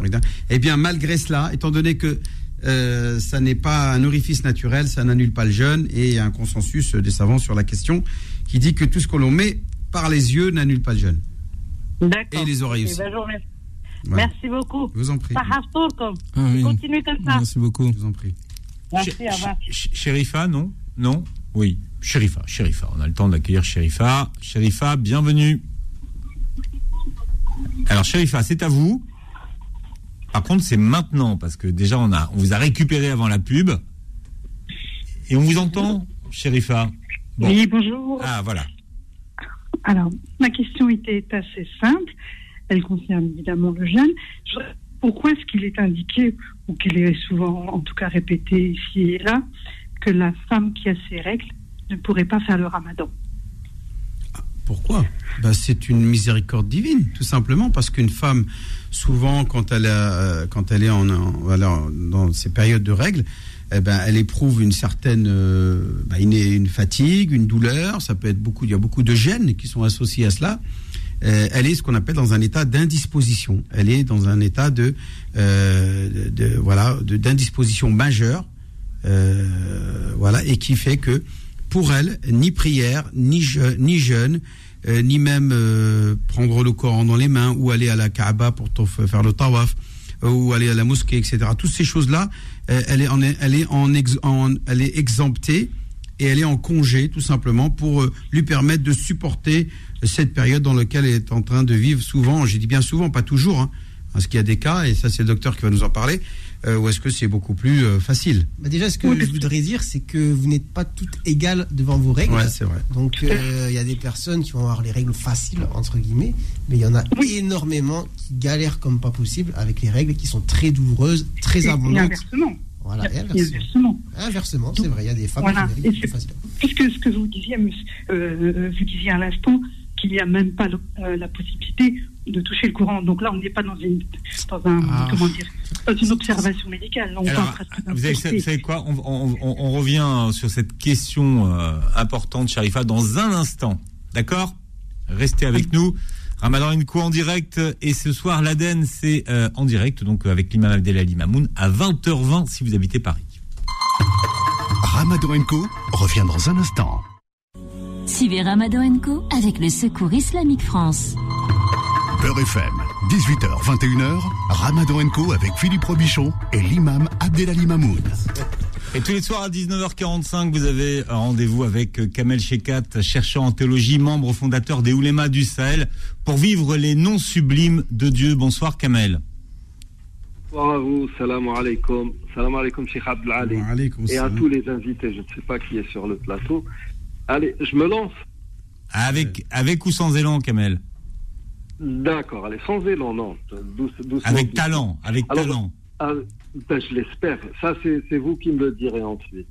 Eh bien, malgré cela, étant donné que euh, ça n'est pas un orifice naturel, ça n'annule pas le jeûne et il y a un consensus des savants sur la question qui dit que tout ce que l'on met par les yeux n'annule pas le jeûne. D'accord. Et les oreilles Eh aussi. ben, je vous remercie. Voilà. Merci beaucoup. Je vous en prie. Ah oui. Continuez comme ça. Merci beaucoup. Je vous en prie. Merci. Ch- Sherifa, non? Non? Oui. Sherifa, Sherifa. On a le temps d'accueillir Sherifa. Sherifa, bienvenue. Alors, Sherifa, c'est à vous. Par contre, c'est maintenant, parce que déjà, on, a, on vous a récupéré avant la pub. Et on vous entend, Sherifa Bon. Oui, bonjour. Ah, voilà. Alors, ma question était assez simple. Elle concerne évidemment le jeûne. Je- Pourquoi est-ce qu'il est indiqué, ou qu'il est souvent, en tout cas répété ici et là, que la femme qui a ses règles ne pourrait pas faire le ramadan Pourquoi? Ben, C'est une miséricorde divine, tout simplement, parce qu'une femme, souvent, quand elle, euh, est en, en- dans ces périodes de règles, eh ben, elle éprouve une certaine euh, une, une fatigue, une douleur. Ça peut être beaucoup. Il y a beaucoup de gènes qui sont associés à cela. Euh, elle est ce qu'on appelle dans un état d'indisposition. Elle est dans un état de, euh, de, voilà d'indisposition majeure, euh, voilà, et qui fait que pour elle, ni prière, ni, je- ni jeûne, euh, ni même euh, prendre le Coran dans les mains ou aller à la Kaaba pour faire le tawaf ou aller à la mosquée, etc. Toutes ces choses-là, elle est en- elle est exemptée et elle est en congé tout simplement pour euh, lui permettre de supporter cette période dans laquelle elle est en train de vivre souvent. J'ai dit bien souvent, pas toujours, hein, parce qu'il y a des cas et ça c'est le docteur qui va nous en parler. euh, ou est-ce que c'est beaucoup plus euh, facile? Bah déjà, ce que je voudrais dire, c'est que vous n'êtes pas toutes égales devant vos règles. Ouais, c'est vrai. Donc, euh, il y a des personnes qui vont avoir les règles faciles, entre guillemets, mais il y en a énormément qui galèrent comme pas possible avec les règles qui sont très douloureuses, très abondantes. Voilà, et inversement. inversement. C'est vrai, il y a des femmes Voilà. qui plus faciles. Puisque ce que vous disiez, euh, vous disiez à l'instant qu'il n'y a même pas le- euh, la possibilité de toucher le courant. Donc là, on n'est pas dans une, dans un, Ah. comment dire, dans une observation médicale. Là, on Alors, vous, avez, procès. vous savez quoi? On, on- on- on revient sur cette question euh, importante, Sharifa, dans un instant. D'accord? Restez avec nous. Ramadan Co en direct. Et ce soir, l'Aden, c'est euh, en direct, donc euh, avec l'imam Abdelali Mamoun, à 20h20 si vous habitez Paris. Ramadan Co revient dans un instant. Suivez Ramadan Co avec le Secours Islamique France. Beurre FM, 18h, 21h, Ramadan Co avec Philippe Robichon et l'imam Abdelali Mamoun. Et tous les soirs à 19h45, vous avez un rendez-vous avec euh, Kamel Shekat, chercheur en théologie, membre fondateur des Oulémas du Sahel, pour vivre les noms sublimes de Dieu. Bonsoir Kamel. Bonsoir à vous, salam alaikum. Salam alaikum, Cheikh Abdelali. Et à tous les invités, je ne sais pas qui est sur le plateau. Allez, je me lance. Avec, avec ou sans élan, Kamel? D'accord, allez, sans élan, non. Douce- doucement, Avec doucement. talent, avec Alors, talent. ah, ben, je l'espère. Ça, c'est vous qui me le direz ensuite.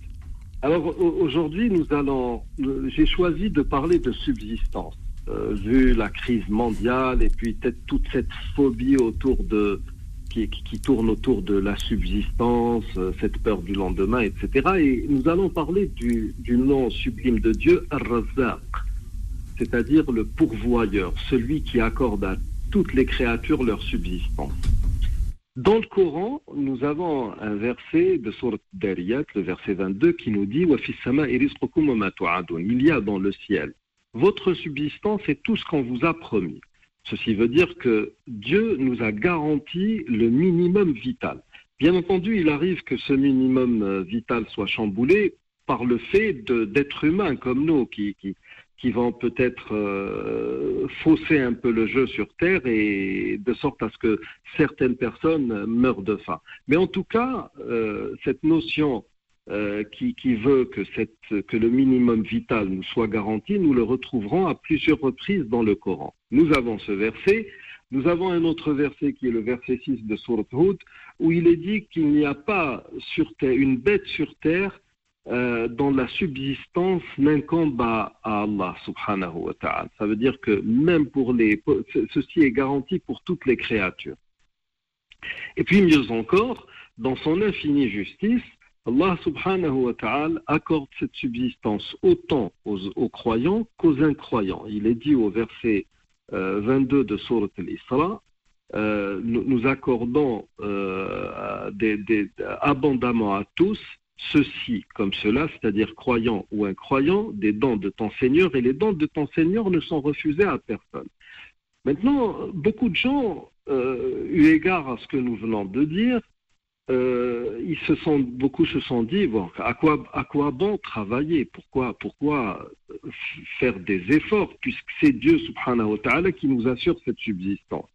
Alors, au- aujourd'hui, nous allons. euh, J'ai choisi de parler de subsistance, euh, vu la crise mondiale et puis peut-être toute cette phobie autour de. Qui, qui- tourne autour de la subsistance, euh, cette peur du lendemain, etc. Et nous allons parler du, du nom sublime de Dieu, Ar-Razzaq, c'est-à-dire le pourvoyeur, celui qui accorde à toutes les créatures leur subsistance. Dans le Coran, nous avons un verset de Surat Dariyat, le verset 22, qui nous dit. Il y a dans le ciel votre subsistance et tout ce qu'on vous a promis. Ceci veut dire que Dieu nous a garanti le minimum vital. Bien entendu, il arrive que ce minimum euh, vital soit chamboulé par le fait d'êtres humains comme nous qui, qui vont peut-être euh, fausser un peu le jeu sur Terre et de sorte à ce que certaines personnes meurent de faim. Mais en tout cas, euh, cette notion euh, qui, veut que le minimum vital nous soit garanti, nous le retrouverons à plusieurs reprises dans le Coran. Nous avons ce verset, nous avons un autre verset qui est le verset 6 de Surat Hud, où il est dit qu'il n'y a pas sur terre, une bête sur terre euh, dont la subsistance n'incombe à, Allah subhanahu wa ta'ala. Ça veut dire que même pour les... ce- Ceci est garanti pour toutes les créatures. Et puis mieux encore, dans son infinie justice, Allah subhanahu wa ta'ala accorde cette subsistance autant aux, croyants qu'aux incroyants. Il est dit au verset euh, 22 de Surat al-Isra, euh, nous, nous accordons euh, des- des- abondamment à tous ceci comme cela, c'est-à-dire croyants ou incroyants, des dons de ton Seigneur, et les dons de ton Seigneur ne sont refusés à personne. Maintenant, beaucoup de gens, euh, eu égard à ce que nous venons de dire, euh, ils se sont, beaucoup se sont dit, bon, à quoi, à quoi bon travailler? Pourquoi, pourquoi faire des efforts Puisque c'est Dieu, subhanahu qui nous assure cette subsistance?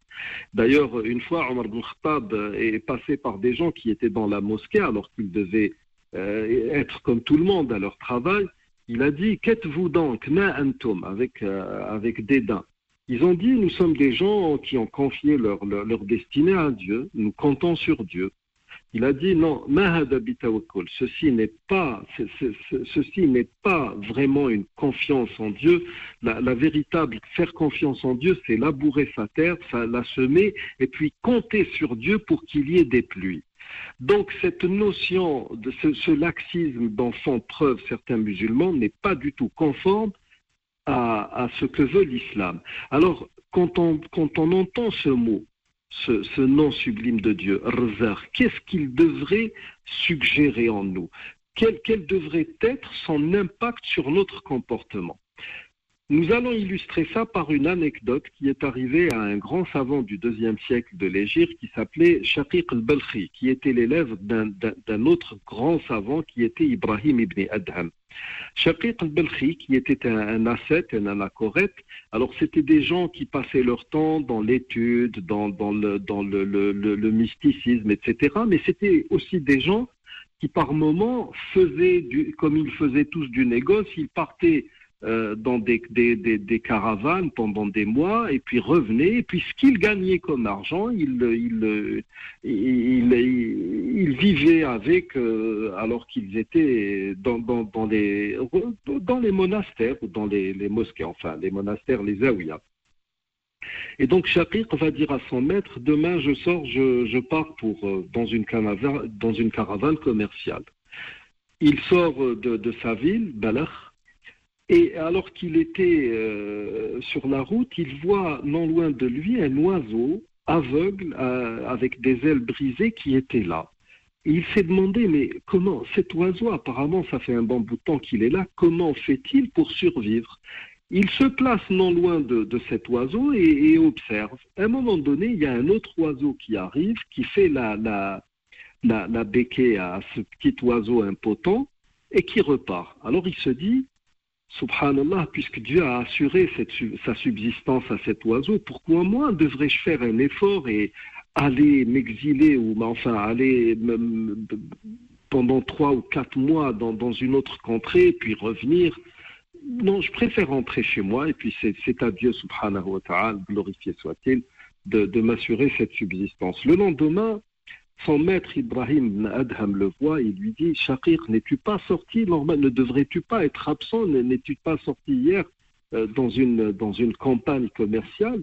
D'ailleurs, une fois, Omar Khattab est passé par des gens qui étaient dans la mosquée alors qu'ils devaient euh, être comme tout le monde à leur travail. Il a dit Qu'êtes-vous donc, ma antum, avec, euh, dédain Ils ont dit Nous sommes des gens qui ont confié leur destinée à Dieu, nous comptons sur Dieu. Il a dit non, ceci n'est pas, ce- ce- ce- ceci n'est pas vraiment une confiance en Dieu. La, véritable faire confiance en Dieu, c'est labourer sa terre, la semer, et puis compter sur Dieu pour qu'il y ait des pluies. Donc cette notion de ce, laxisme dont font preuve certains musulmans n'est pas du tout conforme à, ce que veut l'islam. Alors quand on entend ce mot, ce, nom sublime de Dieu, Rzar, qu'est-ce qu'il devrait suggérer en nous? Quel, quel devrait être son impact sur notre comportement? Nous allons illustrer ça par une anecdote qui est arrivée à un grand savant du deuxième siècle de l'Égypte qui s'appelait Shaqiq al-Balkhi, qui était l'élève d'un- autre grand savant qui était Ibrahim ibn Adham. Shaqiq al-Balkhi, qui était un, ascète, un anachorète, alors c'était des gens qui passaient leur temps dans l'étude, dans, dans, le, dans le- le mysticisme, etc. Mais c'était aussi des gens qui par moments faisaient, du, comme ils faisaient tous du négoce, ils partaient euh, dans des, caravanes pendant des mois et puis revenaient. Et puis ce qu'ils gagnaient comme argent, ils, ils, ils, ils- vivaient avec euh, alors qu'ils étaient dans, dans, les, dans les monastères ou dans les, mosquées, enfin les monastères, les zaouïas. Et donc Shaqiq va dire à son maître, demain je sors, je, je pars pour, euh, dans, une caravane, dans une caravane commerciale. Il sort de, de sa ville, Balakh, et alors qu'il était euh, sur la route, il voit non loin de lui un oiseau aveugle euh, avec des ailes brisées qui était là. Il s'est demandé, mais comment cet oiseau, apparemment ça fait un bon bout de temps qu'il est là, comment fait-il pour survivre? Il se place non loin de, cet oiseau et, observe. À un moment donné, il y a un autre oiseau qui arrive, qui fait la, la, la, la à ce petit oiseau impotent et qui repart. Alors il se dit, Subhanallah, puisque Dieu a assuré sa subsistance à cet oiseau, pourquoi moi devrais-je faire un effort et aller m'exiler ou enfin aller pendant trois ou quatre mois dans, dans une autre contrée, puis revenir? Non, je préfère rentrer chez moi et puis c'est c'est à Dieu, subhanahu wa ta'ala, glorifié soit-il, de, de m'assurer cette subsistance. Le lendemain, son maître Ibrahim ibn Adham le voit et lui dit Shakir, n'es-tu pas sorti normal Ne devrais-tu pas être absent Ne- N'es-tu pas sorti hier euh, dans, une, campagne commerciale?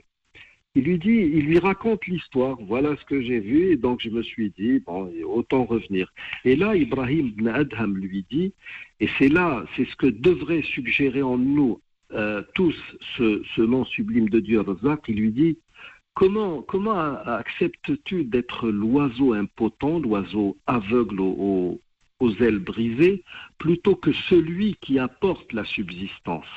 Il lui dit, il lui raconte l'histoire, voilà ce que j'ai vu, et donc je me suis dit, bon, autant revenir. Et là, Ibrahim ibn Adham lui dit, et c'est là, c'est ce que devrait suggérer en nous euh, tous ce, ce nom sublime de Dieu, Razak, il lui dit, comment, acceptes-tu d'être l'oiseau impotent, l'oiseau aveugle aux, ailes brisées, plutôt que celui qui apporte la subsistance,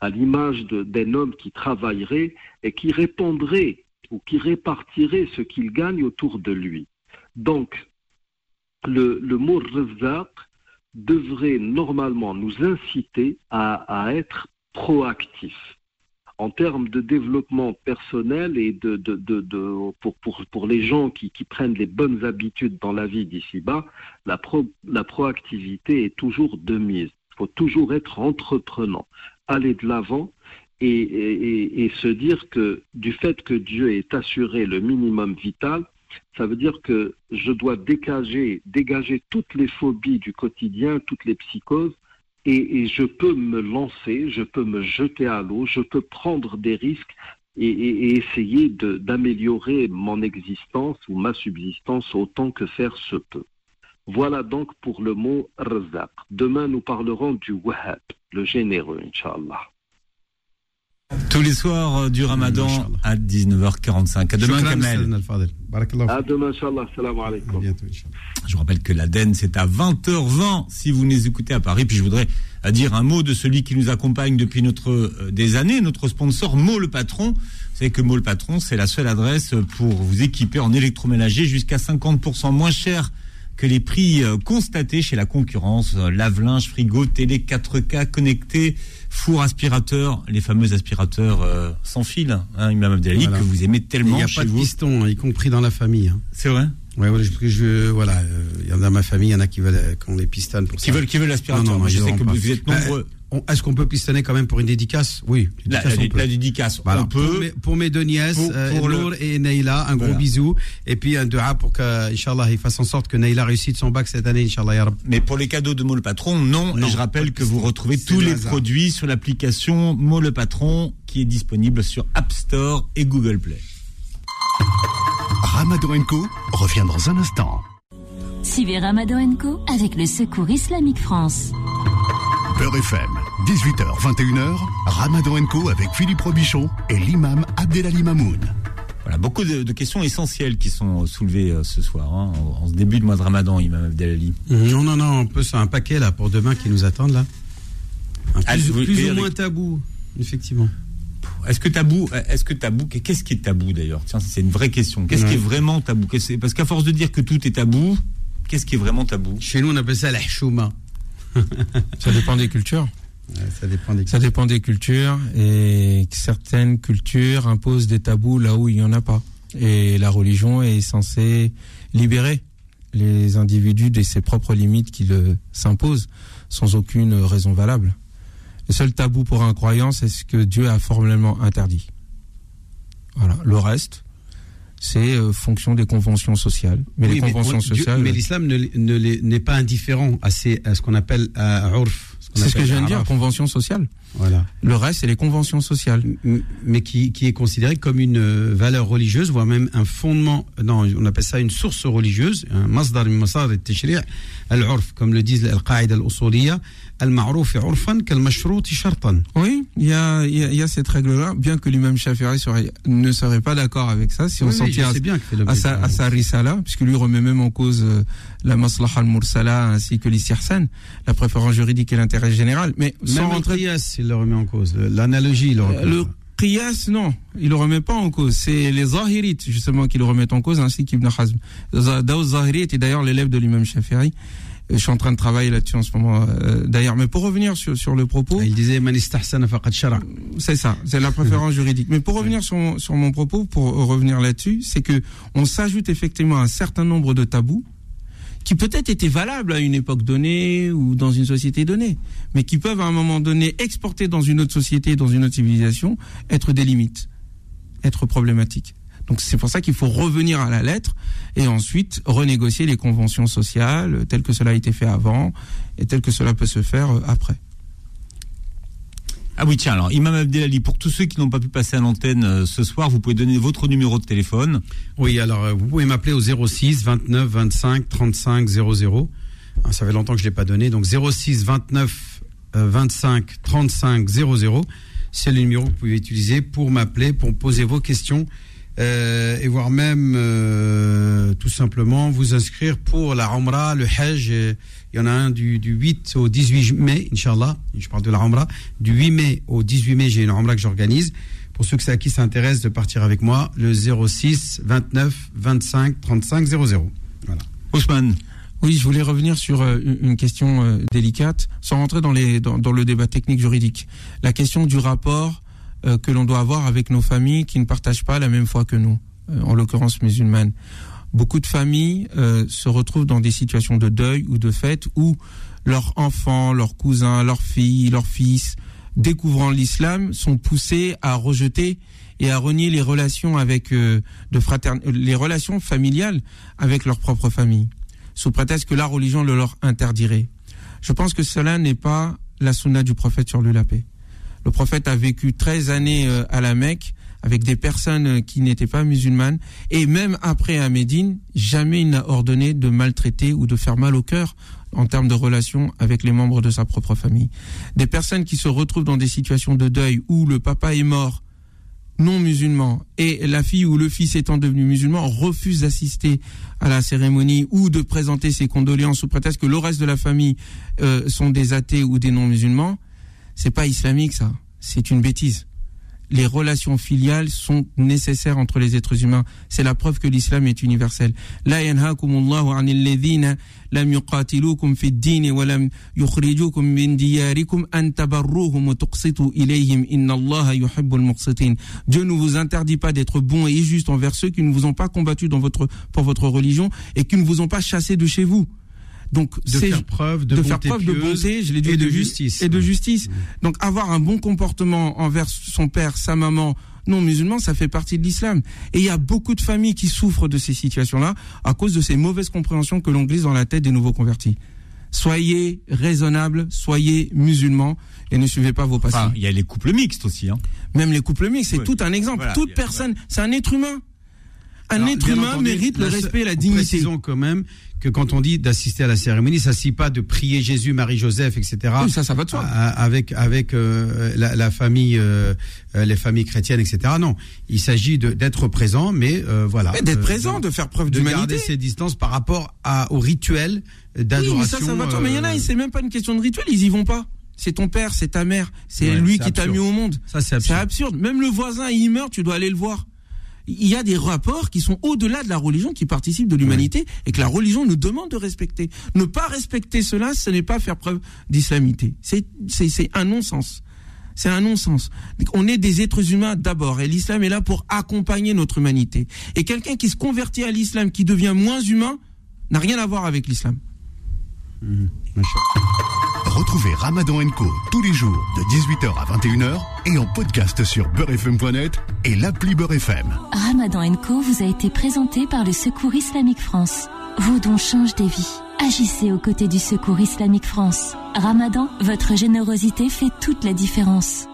à l'image d'un homme qui travaillerait et qui répondrait ou qui répartirait ce qu'il gagne autour de lui? Donc, le, mot Razzaq devrait normalement nous inciter à, à être proactifs en termes de développement personnel et de, pour, pour, pour les gens qui, qui prennent les bonnes habitudes dans la vie d'ici-bas, la, pro, la proactivité est toujours de mise. Il faut toujours être entreprenant, aller de l'avant et se dire que du fait que Dieu ait assuré le minimum vital, ça veut dire que je dois dégager, dégager toutes les phobies du quotidien, toutes les psychoses, et, je peux me lancer, je peux me jeter à l'eau, je peux prendre des risques et, essayer d'améliorer mon existence ou ma subsistance autant que faire se peut. Voilà donc pour le mot Razaq. Demain, nous parlerons du Wahhab, le généreux, Inch'Allah. Tous les soirs euh, du Ramadan à 19h45. À demain, Kamel. À demain. Je vous rappelle que l'Aden, c'est à 20h20 si vous nous écoutez à Paris. Puis je voudrais euh, dire un mot de celui qui nous accompagne depuis notre, euh, des années, notre sponsor, Mo le Patron. Vous savez que Mo le Patron, c'est la seule adresse pour vous équiper en électroménager jusqu'à 50% moins cher que les prix euh, constatés chez la concurrence. Euh, Lave-linge, frigo, télé 4K connecté, four aspirateur, les fameux aspirateurs euh, sans fil, hein, Imam Abdelali, Voilà. que vous aimez tellement Il n'y a chez pas de vous. piston, hein, y compris dans la famille. C'est vrai? Ouais, voilà, je, je- voilà, euh, il y en a dans ma famille, il y en a qui veulent, euh, qui ont les pistons pour Qui ça. veulent- qui veulent l'aspirateur. Moi, je sais que pas. vous êtes nombreux. Est-ce qu'on peut pistonner quand même pour une dédicace? Oui. La- dédicace, la- on peut. la dédicace, Voilà, on peut. Pour mes, pour mes deux nièces, Pour- euh, pour le- et Neila, un gros bisou. Et puis un dua pour que, Inch'Allah, il fasse en sorte que Neila réussisse son bac cette année, Inch'Allah. Mais pour les cadeaux de Mo le Patron, non. Non, et je rappelle que vous retrouvez tous le les hasard. produits sur l'application Mo le Patron qui est disponible sur App Store et Google Play. Ramadan Co revient dans un instant. Suivez Ramadan Co avec le Secours Islamique France. Beurre FM, 18h, 21h, Ramadan Co avec Philippe Robichon et l'imam Abdelali Mamoun. Voilà, beaucoup de, de questions essentielles qui sont euh, soulevées euh, ce soir, hein, en, en ce début de mois de Ramadan, Imam Abdelali. Non, non, non, on peut, c'est un paquet là pour demain qui nous attendent là. Un Ah, plus vous- plus et ou moins tabou, effectivement. Est-ce que tabou, est-ce que tabou, qu'est-ce qui est tabou d'ailleurs? Tiens, c'est une vraie question. Qu'est-ce Ouais. qui est vraiment tabou? Qu'est-ce- Parce qu'à force de dire que tout est tabou, qu'est-ce qui est vraiment tabou? Chez nous, on appelle ça la chouma. Ça dépend des cultures. Ça dépend des Ça dépend des cultures et certaines cultures imposent des tabous là où il n'y en a pas. Et la religion est censée libérer les individus de ses propres limites qui s'imposent sans aucune raison valable. Le seul tabou pour un croyant, c'est ce que Dieu a formellement interdit. Voilà. Le reste, c'est euh, fonction des conventions sociales. Mais Oui, les conventions on- Dieu- sociales. mais l'islam ne, ne l'est- n'est pas indifférent à, ces- à ce qu'on appelle euh, urf. C'est ce que je viens de dire, convention sociale. Voilà. Le reste, c'est les conventions sociales. Mais qui, qui est considéré comme une euh, valeur religieuse, voire même un fondement, non, on appelle ça une source religieuse, un masdar min masdar al-tashri' al-urf, comme le disent al-qaïda al-usuliyya, al-ma'rouf urfan kal-mashrout shartan. Oui, il y a, il y a- y a cette règle-là, bien que l'imam Shafi'i serait- ne serait pas d'accord avec ça, si on Oui, s'en tient à, sa, à sa risala, puisque lui remet même en cause euh, la maslaha al-mursala ainsi que l'istirsan, la préférence juridique et l'intérêt général. Mais sans Même rentrer il le remet en cause. L'analogie, il le remet. Euh, le qiyas, non, il le remet pas en cause. C'est les zahirites, justement, qui le remettent en cause, ainsi qu'Ibn Hazm. Daoud Zahiri était d'ailleurs l'élève de l'imam Shafi'i. Je suis en train de travailler là-dessus en ce moment, euh, d'ailleurs. Mais pour revenir sur, sur le propos. Il disait. C'est ça, c'est la préférence [laughs] juridique. Mais pour revenir sur, mon- sur mon propos, pour revenir là-dessus, c'est que on s'ajoute effectivement un certain nombre de tabous qui peut-être étaient valables à une époque donnée ou dans une société donnée, mais qui peuvent à un moment donné exporter dans une autre société, dans une autre civilisation, être des limites, être problématiques. Donc c'est pour ça qu'il faut revenir à la lettre et ensuite renégocier les conventions sociales telles que cela a été fait avant et telles que cela peut se faire euh, après. Ah oui, tiens, alors, Imam Abdelali, pour tous ceux qui n'ont pas pu passer à l'antenne euh, ce soir, vous pouvez donner votre numéro de téléphone. Oui, alors euh, vous pouvez m'appeler au 06 29 25 35 00. Ah, Ça fait longtemps que je ne l'ai pas donné. Donc 06 29 euh, 25 35 00. C'est le numéro que vous pouvez utiliser pour m'appeler, pour poser vos questions euh, et voire même euh, tout simplement vous inscrire pour la Umrah, le Hajj. euh, Il y en a un du, du 8 au 18 mai, Inch'Allah. Je parle de la Umrah. Du 8 mai au 18 mai, j'ai une Umrah que j'organise. Pour ceux que- à qui ça intéresse de partir avec moi, le 06 29 25 35 00. Voilà. Ousmane. Oui, je voulais revenir sur une question délicate, sans rentrer dans, les, dans, dans le débat technique juridique. La question du rapport euh, que l'on doit avoir avec nos familles qui ne partagent pas la même foi que nous, euh, en l'occurrence musulmanes. Beaucoup de familles euh, se retrouvent dans des situations de deuil ou de fête où leurs enfants, leurs cousins, leurs filles, leurs fils, découvrant l'islam, sont poussés à rejeter et à renier les relations avec de les relations familiales avec leur propre famille, sous prétexte que la religion le leur interdirait. Je pense que cela n'est pas la sunna du prophète sur lui la paix. Le prophète a vécu 13 années euh, à la Mecque avec des personnes euh, qui n'étaient pas musulmanes et même après à Médine, jamais il n'a ordonné de maltraiter ou de faire mal au cœur en termes de relations avec les membres de sa propre famille. Des personnes qui se retrouvent dans des situations de deuil où le papa est mort non musulman et la fille ou le fils étant devenu musulman refuse d'assister à la cérémonie ou de présenter ses condoléances sous prétexte que le reste de la famille euh, sont des athées ou des non musulmans, c'est pas islamique ça. C'est une bêtise. Les relations filiales sont nécessaires entre les êtres humains. C'est la preuve que l'islam est universel. La anil lam yuqatilukum din wa lam diyarikum wa tuqsitu ilayhim Allah. Dieu ne vous interdit pas d'être bon et juste envers ceux qui ne vous ont pas combattu dans votre, pour votre religion et qui ne vous ont pas chassé de chez vous. Donc, De c'est- faire preuve de faire bonté preuve de bonté, je l'ai dit, et de ju- justice. et de justice. Donc, avoir un bon comportement envers son père, sa maman, non musulman, ça fait partie de l'islam. Et il y a beaucoup de familles qui souffrent de ces situations-là à cause de ces mauvaises compréhensions que l'on glisse dans la tête des nouveaux convertis. Soyez raisonnables, soyez musulmans et ne suivez pas vos passions. Enfin, il y a les couples mixtes aussi. Hein. Même les couples mixtes, c'est tout un exemple. Voilà, Toute a- personne, c'est un être humain. Un Alors, être humain entendu, mérite le respect et la dignité. Précisons quand même que quand on dit d'assister à la cérémonie, ça ne signifie pas de prier Jésus, Marie, Joseph, etc. Oui, ça, ça va de soi. Avec avec euh, la, la famille, euh, euh, les familles chrétiennes, etc. Non, il s'agit de- d'être présent, mais euh, voilà, Mais d'être Euh, présent, de faire preuve de d'humanité. garder ses distances par rapport à, au rituel d'adoration. Oui, mais ça, ça va de soi. Mais il y en a, euh, c'est même pas une question de rituel, ils y vont pas. C'est ton père, c'est ta mère, c'est Ouais, lui qui t'a mis au monde. Ça, c'est C'est absurde. absurde. Même le voisin, il meurt, tu dois aller le voir. Il y a des rapports qui sont au-delà de la religion, qui participent de l'humanité et que la religion nous demande de respecter. Ne pas respecter cela, ce n'est pas faire preuve d'islamité. C'est, un non-sens. C'est un non-sens. On est des êtres humains d'abord et l'islam est là pour accompagner notre humanité. Et quelqu'un qui se convertit à l'islam, qui devient moins humain, n'a rien à voir avec l'islam. Retrouvez Ramadan Co tous les jours de 18h à 21h et en podcast sur beurrefm.net et l'appli Beurre FM. Ramadan Co vous a été présenté par le Secours Islamique France. Vos dons changent des vies. Agissez aux côtés du Secours Islamique France. Ramadan, votre générosité fait toute la différence.